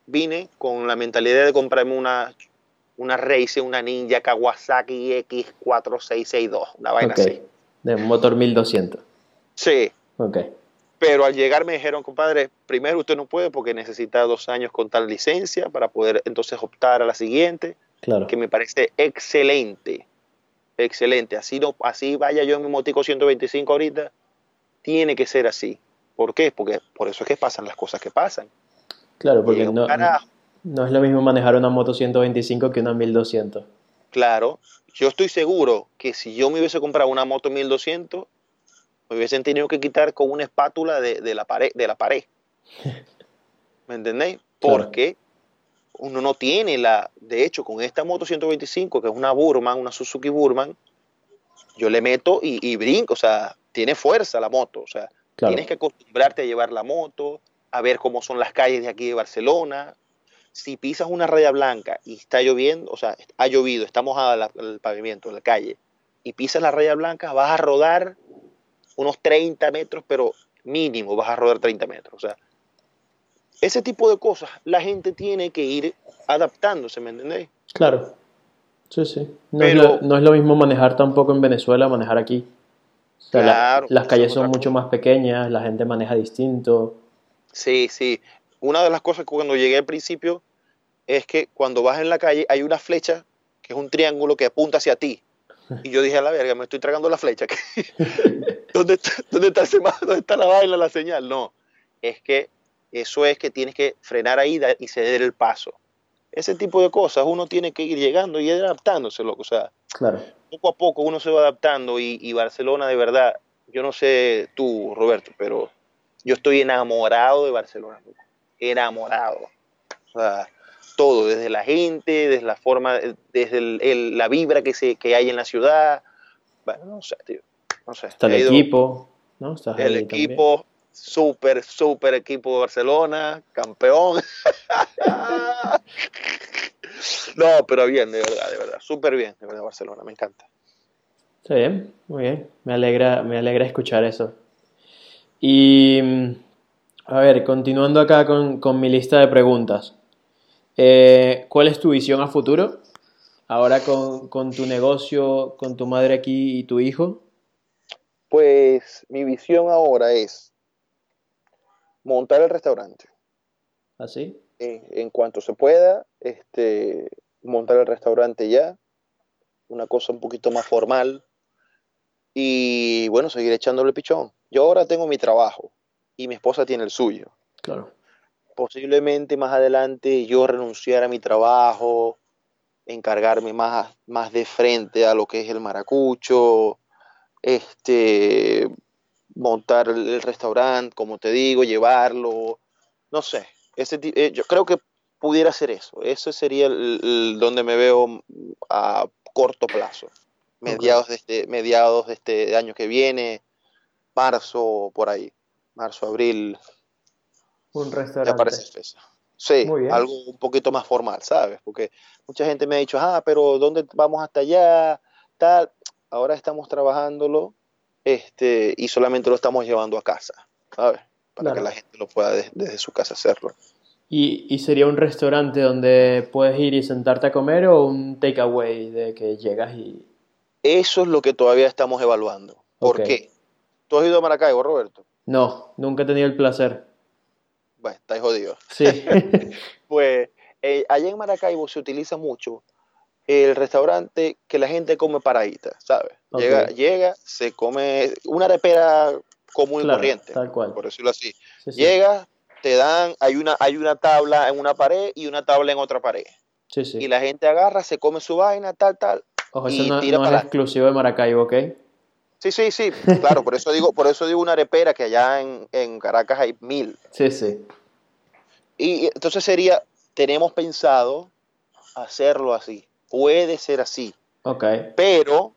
vine con la mentalidad de comprarme una, una Race, una Ninja Kawasaki X4662, una vaina así. De motor 1200. Sí. Ok. Pero al llegar me dijeron, compadre, primero usted no puede porque necesita dos años con tal licencia para poder entonces optar a la siguiente. Claro. Que me parece excelente excelente. Así, no, así vaya yo en mi motico 125 ahorita, tiene que ser así. ¿Por qué? Porque por eso es que pasan las cosas que pasan. Claro, porque no, no, es lo mismo manejar una moto 125 que una 1200. Claro, yo estoy seguro que si yo me hubiese comprado una moto 1200, me hubiesen tenido que quitar con una espátula de, la, pared, de la pared. ¿Me entendéis? Porque uno no tiene la, de hecho, con esta moto 125, que es una Burman, una Suzuki Burman, yo le meto y, brinco, o sea, tiene fuerza la moto, o sea, tienes que acostumbrarte a llevar la moto, a ver cómo son las calles de aquí de Barcelona. Si pisas una raya blanca y está lloviendo, o sea, ha llovido, está mojada el pavimento, la calle, y pisas la raya blanca, vas a rodar unos 30 metros, pero mínimo vas a rodar 30 metros, o sea, ese tipo de cosas la gente tiene que ir adaptándose, ¿me entendéis? Claro. Sí, sí. No, es lo, mismo manejar tampoco en Venezuela, manejar aquí. claro, las calles son mucho más pequeñas, la gente maneja distinto. Sí, sí. Una de las cosas que cuando llegué al principio es que cuando vas en la calle hay una flecha que es un triángulo que apunta hacia ti. Y yo dije, a la verga, me estoy tragando la flecha. ¿Dónde, está, ¿Dónde está el ¿Dónde está la vaina, la señal? No, es que eso es que tienes que frenar ahí y ceder el paso. Ese tipo de cosas uno tiene que ir llegando y adaptándose, loco. O sea, claro. poco a poco uno se va adaptando y, Barcelona de verdad, yo no sé tú, Roberto, pero yo estoy enamorado de Barcelona, enamorado. O sea, todo, desde la gente, desde la forma, desde la vibra que, se, que hay en la ciudad. Bueno, no sé, tío. No sé. Está el equipo, ¿no? el equipo, Súper, súper equipo de Barcelona, campeón. no, pero bien, de verdad, de verdad. Súper bien, de verdad, Barcelona, me encanta. Está bien, muy bien. Me alegra, me alegra escuchar eso. Y, a ver, continuando acá con, mi lista de preguntas. Eh, ¿Cuál es tu visión a futuro? Ahora con, con tu negocio, con tu madre aquí y tu hijo. Pues mi visión ahora es montar el restaurante. ¿Así? ¿Ah, en, cuanto se pueda, este, montar el restaurante ya, una cosa un poquito más formal y bueno, seguir echándole pichón. Yo ahora tengo mi trabajo y mi esposa tiene el suyo. Claro. Posiblemente más adelante yo renunciar a mi trabajo, encargarme más, más de frente a lo que es el maracucho, este, montar el, restaurante, como te digo, llevarlo, no sé, ese, eh, yo creo que pudiera ser eso, eso sería el, donde me veo a corto plazo, mediados, de este, mediados de este año que viene, marzo, por ahí, marzo, abril. Un restaurante. Ya parece fecha. Sí, algo un poquito más formal, ¿sabes? Porque mucha gente me ha dicho, ah, pero ¿dónde vamos hasta allá? Tal. Ahora estamos trabajándolo este, y solamente lo estamos llevando a casa, ¿sabes? Para que la gente lo pueda desde, su casa hacerlo. ¿Y, ¿Y, sería un restaurante donde puedes ir y sentarte a comer o un takeaway de que llegas y... Eso es lo que todavía estamos evaluando. ¿Por qué? ¿Tú has ido a Maracaibo, Roberto? No, nunca he tenido el placer. Bueno, estáis jodido. Sí. pues eh, allá en Maracaibo se utiliza mucho el restaurante que la gente come paradita, ¿sabes? Llega, llega, se come una arepera común y corriente, tal cual. por decirlo así. Llega, te dan, hay una, hay una tabla en una pared y una tabla en otra pared. Sí, sí. Y la gente agarra, se come su vaina, tal, tal. Ojo, eso no, es exclusivo de Maracaibo, ¿ok? Sí, sí, sí, claro, por eso digo, por eso digo una arepera que allá en, en Caracas hay mil. Sí, sí. Y entonces sería, tenemos pensado hacerlo así. Puede ser así. Ok. Pero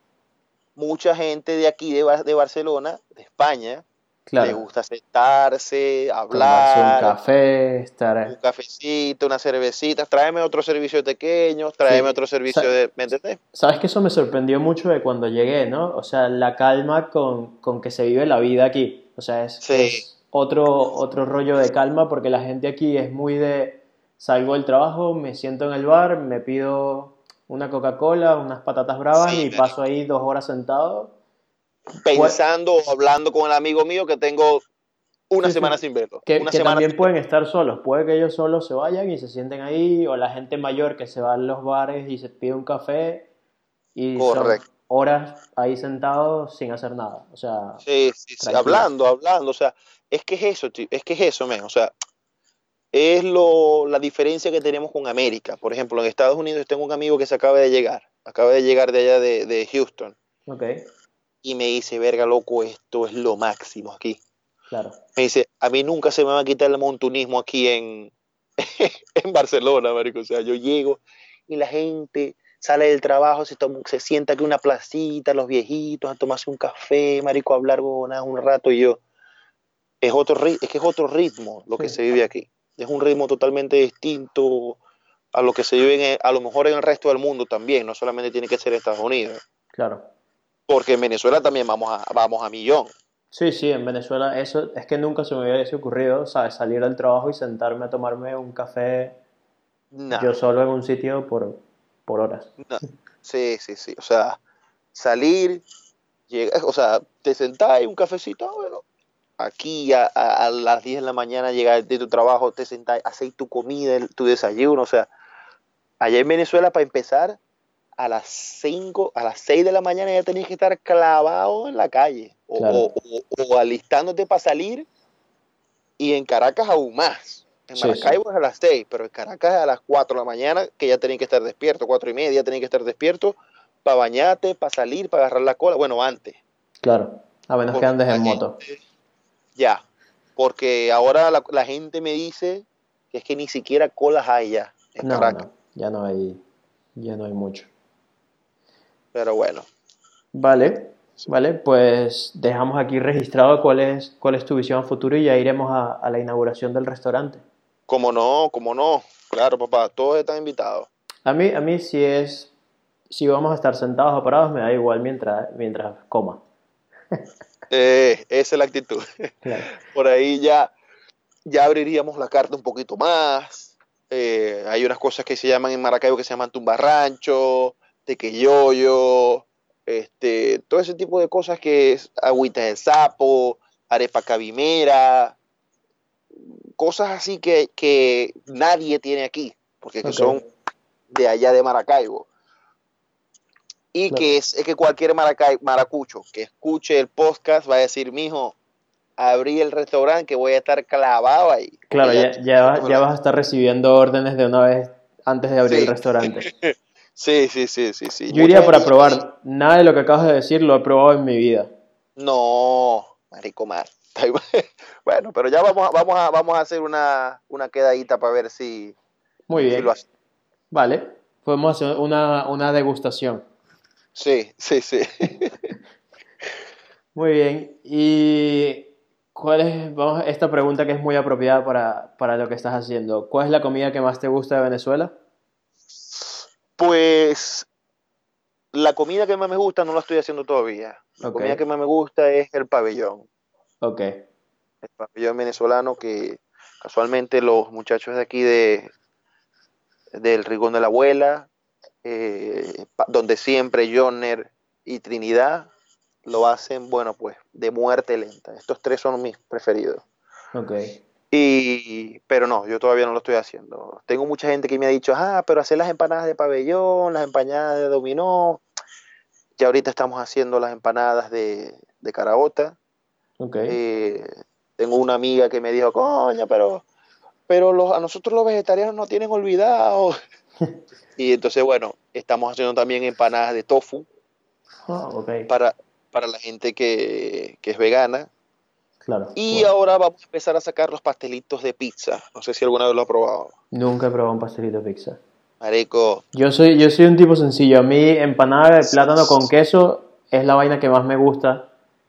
mucha gente de aquí, de, de Barcelona, de España, le gusta sentarse, hablar. un café, estar. Un cafecito, una cervecita. Tráeme otro servicio pequeño, tráeme otro servicio de. ¿Me entiendes? Sabes que eso me sorprendió mucho de cuando llegué, ¿no? O sea, la calma con, con que se vive la vida aquí. O sea, es, es otro, otro rollo de calma porque la gente aquí es muy de. Salgo del trabajo, me siento en el bar, me pido una Coca-Cola, unas patatas bravas y paso ahí dos horas sentado pensando o hablando con el amigo mío que tengo una semana sin verlo. Que, también pueden estar solos. Puede que ellos solos se vayan y se sienten ahí, o la gente mayor que se va a los bares y se pide un café y horas ahí sentados sin hacer nada. O sea, sí, sí, sí, hablando, hablando. O sea, es que es eso, es que es eso, men. O sea, es lo, la diferencia que tenemos con América. Por ejemplo, en Estados Unidos tengo un amigo que se acaba de llegar, acaba de llegar de allá de, de Houston. Okay y me dice, verga, loco, esto es lo máximo aquí. Claro. Me dice, a mí nunca se me va a quitar el montunismo aquí en, en Barcelona, marico. O sea, yo llego y la gente sale del trabajo, se, se sienta aquí en una placita, los viejitos, a tomarse un café, marico, a hablar un rato y yo. Es, otro, es que es otro ritmo lo que se vive aquí. Es un ritmo totalmente distinto a lo que se vive a lo mejor en el resto del mundo también, no solamente tiene que ser Estados Unidos. Claro porque en Venezuela también vamos a, vamos a millón. Sí, sí, en Venezuela eso es que nunca se me hubiese ocurrido, ¿sabes? Salir del trabajo y sentarme a tomarme un café yo solo en un sitio por, por horas. Sí, sí, sí. O sea, salir, llega, o sea, te sentás y un cafecito, ah, bueno, aquí a, a, las 10 de la mañana llegar de tu trabajo, te sentás, hacéis tu comida, tu desayuno, o sea, allá en Venezuela para empezar, a las 5, a las 6 de la mañana ya tenías que estar clavado en la calle o, alistándote para salir y en Caracas aún más. En Maracaibo es a las 6, pero en Caracas a las 4 de la mañana que ya tenías que estar despierto, 4 y media tenías que estar despierto para bañarte, para salir, para agarrar la cola. Bueno, antes. Claro, a menos que andes en moto. Ya, porque ahora la, gente me dice que es que ni siquiera colas hay ya en Caracas. ya no hay, ya no hay mucho. Pero bueno. Vale, vale, pues dejamos aquí registrado cuál es, cuál es tu visión a futuro y ya iremos a, la inauguración del restaurante. Como no, como no. Claro, papá, todos están invitados. A mí, a mí si es, si vamos a estar sentados o parados, me da igual mientras, mientras coma. Eh, esa es la actitud. Por ahí ya, ya abriríamos la carta un poquito más. Eh, hay unas cosas que se llaman en Maracaibo que se llaman tumbarrancho, que yo, yo, este, todo ese tipo de cosas que es agüita de sapo, arepa cabimera, cosas así que, nadie tiene aquí, porque son de allá de Maracaibo. Y que es, que cualquier maracucho que escuche el podcast va a decir, mijo, abrí el restaurante que voy a estar clavado ahí. Claro, ya, ya, vas, a estar recibiendo órdenes de una vez antes de abrir el restaurante. Sí, sí, sí, sí, sí. Yo iría para probar. Nada de lo que acabas de decir lo he probado en mi vida. No, marico mal. Bueno, pero ya vamos a, vamos a, vamos a hacer una, una quedadita para ver si, Muy si bien. lo hace. Vale. Podemos hacer una, una degustación. Sí, sí, sí. Muy bien. Y cuál es, vamos, esta pregunta que es muy apropiada para, para lo que estás haciendo. ¿Cuál es la comida que más te gusta de Venezuela? Pues la comida que más me gusta no la estoy haciendo todavía. La comida que más me gusta es el pabellón. Ok. El pabellón venezolano que casualmente los muchachos de aquí de del Rigón de la Abuela, eh, donde siempre Joner y Trinidad lo hacen, bueno, pues de muerte lenta. Estos tres son mis preferidos. Ok. Y, pero no, yo todavía no lo estoy haciendo. Tengo mucha gente que me ha dicho, ah, pero hacer las empanadas de pabellón, las empanadas de dominó. Ya ahorita estamos haciendo las empanadas de, de caraota. Ok. Eh, tengo una amiga que me dijo, coño, pero, pero los, a nosotros los vegetarianos nos tienen olvidados. y entonces, bueno, estamos haciendo también empanadas de tofu Ah, para, para la gente que, que es vegana. Claro. Y Bueno, ahora vamos a empezar a sacar los pastelitos de pizza. No sé si alguna vez lo ha probado. Nunca he probado un pastelito de pizza. Marico, Yo soy, yo soy un tipo sencillo. A mí empanada de plátano con queso es la vaina que más me gusta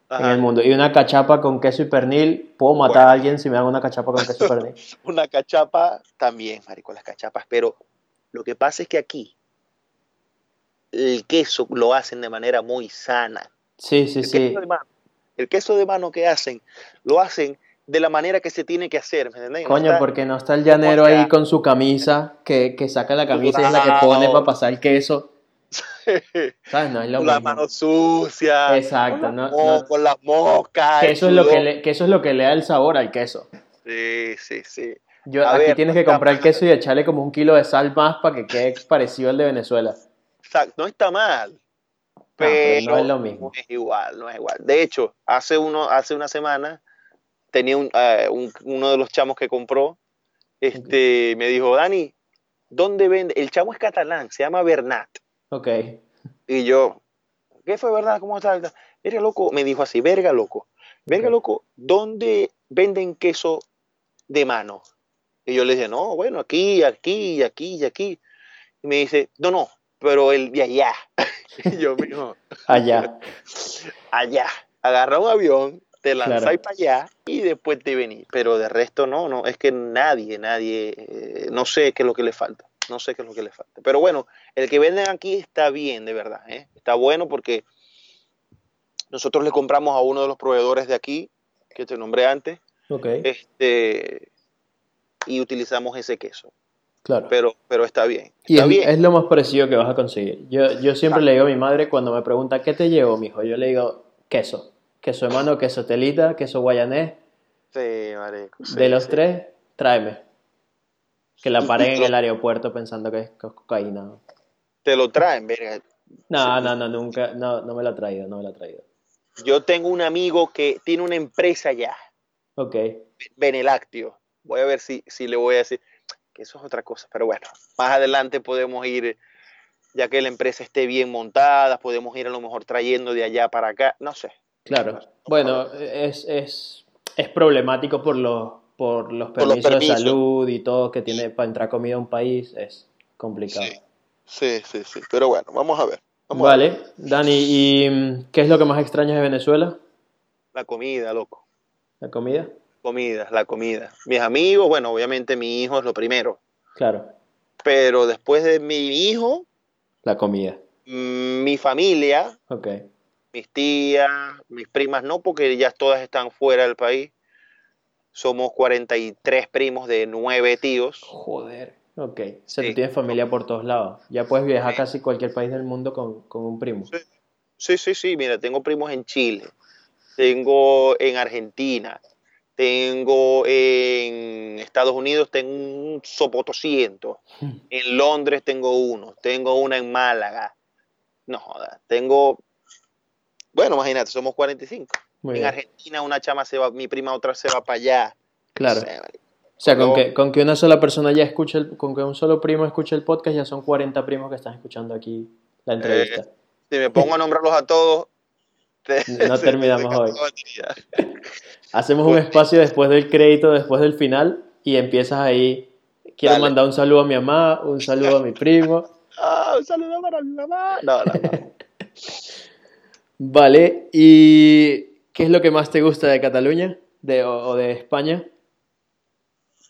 en el mundo. Y una cachapa con queso y pernil, puedo matar Bueno. a alguien si me hago una cachapa con queso y pernil. una cachapa también, marico, las cachapas. Pero lo que pasa es que aquí el queso lo hacen de manera muy sana. Sí, sí, El sí. queso el queso de mano que hacen, lo hacen de la manera que se tiene que hacer, ¿me entendés? No Coño, está- porque no está el llanero ahí con su camisa, que, que saca la camisa y es la que pone para pasar el queso. ¿Sabes? No es lo con la mismo. mano sucia, Exacto, con, no- no- con las moscas, Que eso, es lo que, le, que eso es lo que le da el sabor al queso. Sí, sí, sí. Yo, A aquí ver, tienes no que comprar el queso y echarle como un kilo de sal más para que quede parecido al de Venezuela. Exacto, no está mal. Pero Pero no es lo mismo. no es igual, no es igual. De hecho, hace uno, hace una semana tenía un, eh, un- uno de los chamos que compró, este, me dijo, Dani, ¿dónde vende? El chamo es catalán, se llama Bernat. Ok. Y yo, ¿qué fue verdad? ¿Cómo está? Verga loco, me dijo así, verga loco, verga loco, ¿dónde venden queso de mano? Y yo le dije, no, bueno, aquí, aquí, aquí y aquí. Y me dice, no, no, pero el de allá. y yo, mijo, Allá. allá, agarra un avión, te lanzáis Claro. para allá y después te venís. Pero de resto no, no, es que nadie, nadie, eh, no sé qué es lo que le falta, no sé qué es lo que le falta. Pero bueno, el que venden aquí está bien, de verdad, ¿eh? está bueno porque nosotros le compramos a uno de los proveedores de aquí, que te nombré antes, este, y utilizamos ese queso. Claro. Pero, pero está bien, Y está es, bien. es lo más parecido que vas a conseguir. Yo, yo siempre le digo a mi madre cuando me pregunta, ¿qué te llevo, mijo? Yo le digo, queso. Queso de mano, queso telita, queso guayanés. Sí, marico, sí, de los sí. tres, tráeme. Que la Y- paren y en lo- el aeropuerto pensando que es co- cocaína. Te lo traen, verga. No, Sí. no, no, nunca, no, no me la ha traído, no me la ha traído. Yo tengo un amigo que tiene una empresa allá. Ok, Benelácteo. Voy a ver si, si le voy a decir que eso es otra cosa, pero bueno, más adelante podemos ir, ya que la empresa esté bien montada, podemos ir a lo mejor trayendo de allá para acá, no sé. claro. Bueno, es, es, es problemático por los, por los Por los permisos de salud y todo que tiene para entrar comida a un país, es complicado. Sí, sí, sí, sí. Pero bueno, vamos a ver. Vamos a ver. Vale, Dani, ¿y qué es lo que más extrañas de Venezuela? La comida, loco. ¿La comida? Comida, la comida. Mis amigos, bueno, obviamente mi hijo es lo primero, Claro, pero después de mi hijo, la comida. mm, mi familia, Ok, mis tías, mis primas no, porque ya todas están fuera del país. Somos 43 primos de 9 tíos. joder. Ok, o sea, Sí. tú tienes familia por todos lados. Ya puedes viajar Sí. casi cualquier país del mundo con, con un primo. Sí. Sí, sí, sí, mira, tengo primos en Chile, tengo en Argentina, tengo en Estados Unidos, tengo un sopotociento, en Londres tengo uno, tengo una en Málaga. No jodas, tengo, bueno, imagínate, somos 45. Muy en bien. Argentina una chama se va, mi prima otra se va para allá. Claro. Marico. sea, con que, con que una sola persona ya escuche, el- con que un solo primo escuche el podcast, ya son 40 primos que están escuchando aquí la entrevista. Si me pongo a nombrarlos a todos, te- No terminamos hoy. Hacemos un espacio después del crédito, después del final, y empiezas ahí. Quiero Dale. mandar un saludo a mi mamá, un saludo a mi primo. Ah, un saludo para mi mamá. No, no, no. Vale, ¿y qué es lo que más te gusta de Cataluña de, o, o de España?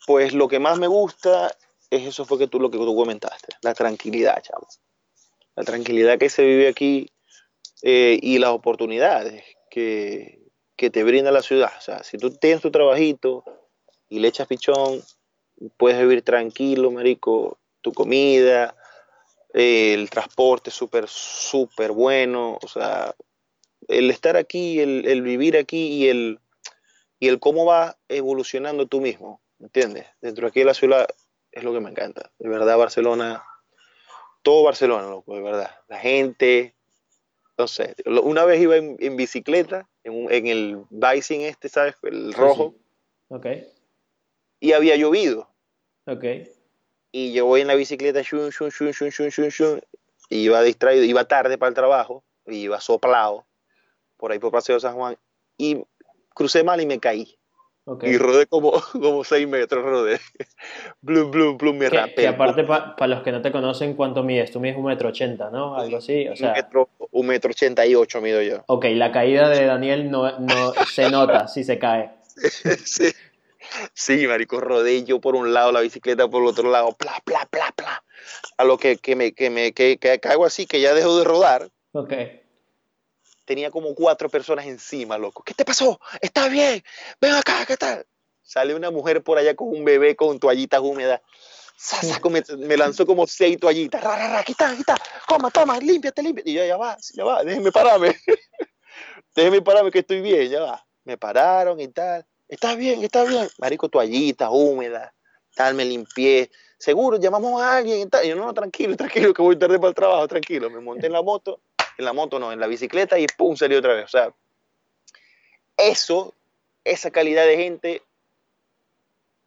Pues lo que más me gusta es eso fue que tú lo que tú comentaste, la tranquilidad, chavo. La tranquilidad que se vive aquí eh, y las oportunidades que, que te brinda la ciudad. O sea, si tú tienes tu trabajito y le echas pichón, puedes vivir tranquilo, marico, tu comida, eh, el transporte súper, súper bueno. O sea, el estar aquí, el, vivir aquí y el, y el cómo va evolucionando tú mismo, ¿entiendes? Dentro de aquí de la ciudad es lo que me encanta. De verdad, Barcelona, todo Barcelona, loco, de verdad. La gente, no sé. Una vez iba en bicicleta, en, un- en el Bicing este, ¿sabes? El Sí, rojo, Ok, y había llovido. ok. Y yo voy en la bicicleta, shun, shun, shun, shun, shun, shun, shun, y iba distraído, iba tarde para el trabajo, y iba soplado, por ahí por Paseo San Juan, y crucé mal y me caí. Y rodé como, como 6 metros, rodé. Blum, blum, blum, me rapé. que aparte, para los que no te conocen, ¿cuánto mides? Tú mides un metro ochenta, ¿no? Algo así, o un sea... metro, un metro ochenta y ocho mido yo. Ok, la caída de Daniel no, no se nota si se cae. sí. sí, marico, rodé yo por un lado, la bicicleta por el otro lado, pla, pla, pla, pla. A lo que, que me, que me que, que caigo así, que ya dejo de rodar, Ok. Tenía como cuatro personas encima, loco. ¿Qué te pasó? ¿Estás bien? Ven acá, ¿qué tal? Sale una mujer por allá con un bebé con toallitas húmedas. Me, me lanzó como seis toallitas. Ra, ra, ra, aquí está, aquí está. Toma, toma, límpiate, límpiate. Y yo, ya va, ya va, déjeme pararme. déjeme pararme que estoy bien, ya va. Me pararon y tal. Está bien, está bien. Marico, toallitas húmedas. Tal, me limpié. Seguro, llamamos a alguien y tal. Y yo, no, no, tranquilo, tranquilo, que voy tarde para el trabajo, tranquilo. Me monté en la moto, en la moto no, en la bicicleta y pum, salió otra vez. O sea, eso, esa calidad de gente,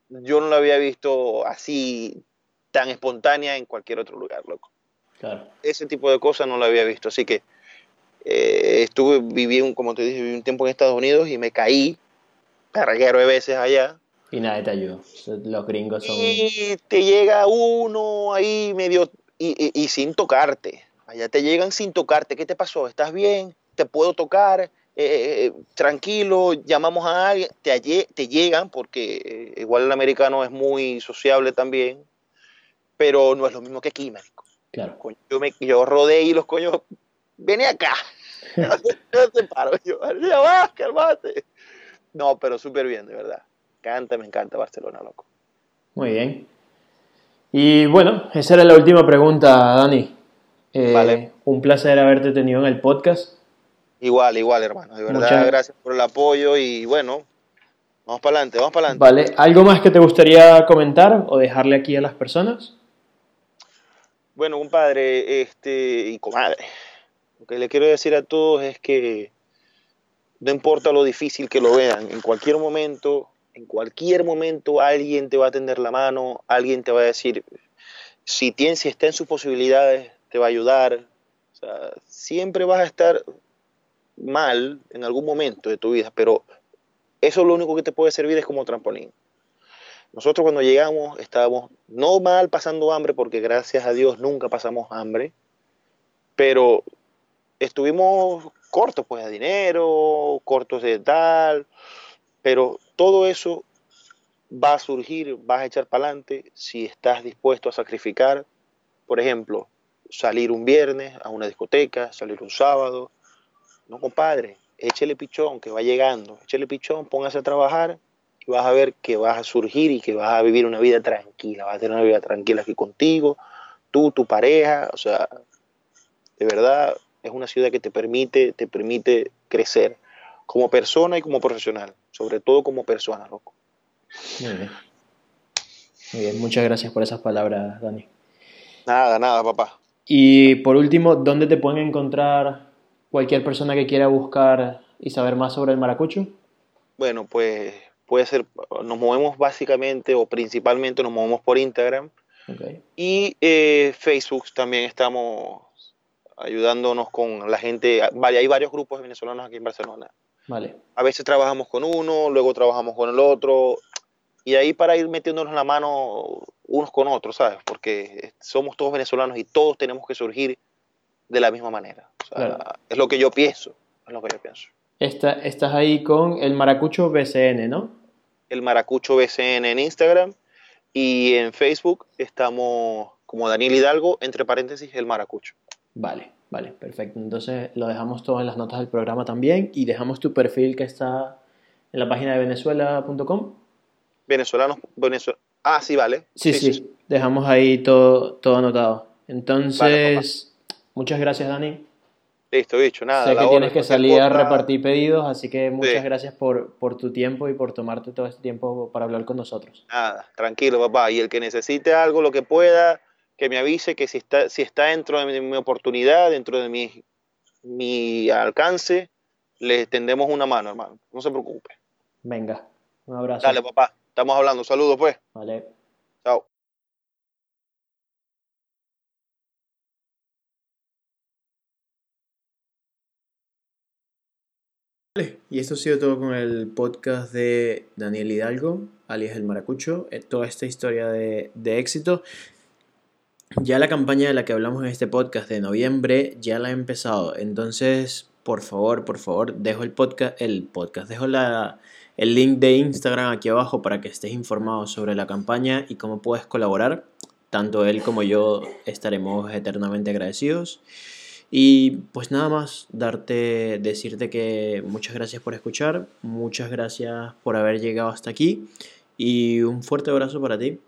yo no la había visto así tan espontánea en cualquier otro lugar, loco. Claro. Ese tipo de cosas no la había visto. Así que eh, estuve, viví, un, como te dije, viví un tiempo en Estados Unidos y me caí, carguero de veces allá. Y nadie te ayuda. Los gringos son... Y te llega uno ahí medio y, y- y sin tocarte. Allá te llegan sin tocarte. ¿Qué te pasó? ¿Estás bien? ¿Te puedo tocar? Eh, eh, tranquilo, llamamos a alguien. Te, te llegan porque eh, igual el americano es muy sociable también, pero no es lo mismo que aquí, marico. Claro. Coño, yo, me, yo rodé y los coños, ven acá. yo te paro. Yo, ya va, calmate. No, pero súper bien, de verdad. Me encanta, me encanta Barcelona, loco. Muy bien. Y bueno, esa era la última pregunta, Dani. Eh, Vale. Un placer haberte tenido en el podcast. Igual, igual, hermano. De verdad, Muchas- gracias por el apoyo y bueno, vamos para adelante, vamos para adelante. Vale, ¿algo más que te gustaría comentar o dejarle aquí a las personas? Bueno, compadre este, y comadre, lo que le quiero decir a todos es que no importa lo difícil que lo vean, en cualquier momento, en cualquier momento alguien te va a tender la mano, alguien te va a decir, si, tiene, si está en sus posibilidades, te va a ayudar. O sea, siempre vas a estar mal en algún momento de tu vida, pero eso lo único que te puede servir es como trampolín. Nosotros cuando llegamos estábamos no mal pasando hambre, porque gracias a Dios nunca pasamos hambre, pero estuvimos cortos pues de dinero, cortos de tal, pero todo eso va a surgir, vas a echar para adelante si estás dispuesto a sacrificar, por ejemplo, salir un viernes a una discoteca, salir un sábado. No, compadre, échele pichón que va llegando, échele pichón, póngase a trabajar y vas a ver que vas a surgir y que vas a vivir una vida tranquila, vas a tener una vida tranquila aquí contigo, tú, tu pareja, o sea, de verdad es una ciudad que te permite, te permite crecer como persona y como profesional, sobre todo como persona, loco. Muy bien. Muy bien, muchas gracias por esas palabras, Dani. Nada, nada, papá. Y por último, ¿dónde te pueden encontrar cualquier persona que quiera buscar y saber más sobre el maracucho? Bueno, pues puede ser, nos movemos básicamente o principalmente nos movemos por Instagram. Y eh, Facebook también estamos ayudándonos con la gente. Hay varios grupos venezolanos aquí en Barcelona. Vale. A veces trabajamos con uno, luego trabajamos con el otro. Y ahí para ir metiéndonos la mano unos con otros, ¿sabes? Porque somos todos venezolanos y todos tenemos que surgir de la misma manera. Es lo que yo pienso. Es lo que yo pienso. estás ahí con el Maracucho BCN, ¿no? El Maracucho BCN en Instagram y en Facebook estamos como Daniel Hidalgo, entre paréntesis, el Maracucho. Vale, vale, perfecto. Entonces lo dejamos todo en las notas del programa también y dejamos tu perfil que está en la página de venezuela.com. Venezolanos, Venezuela. Ah, sí, vale. Sí, sí, Dejamos ahí todo, todo anotado. Entonces, muchas gracias, Dani. Listo, dicho, nada. Sé que tienes que salir a repartir pedidos, así que muchas gracias por, por, tu tiempo y por tomarte todo este tiempo para hablar con nosotros. Nada, tranquilo, papá. Y el que necesite algo, lo que pueda, que me avise que si está, si está dentro de mi, oportunidad, dentro de mi, mi alcance, le tendemos una mano, hermano. No se preocupe. Venga, un abrazo. Dale, papá. Estamos hablando. Saludos, pues. Vale. Chao. Y esto ha sido todo con el podcast de Daniel Hidalgo, alias El Maracucho, eh, toda esta historia de, de, éxito. Ya la campaña de la que hablamos en este podcast de noviembre ya la he empezado, entonces por favor, por favor, dejo el podcast, el podcast, dejo la, el link de Instagram aquí abajo para que estés informado sobre la campaña y cómo puedes colaborar. Tanto él como yo estaremos eternamente agradecidos. Y pues nada más, darte, decirte que muchas gracias por escuchar, muchas gracias por haber llegado hasta aquí y un fuerte abrazo para ti.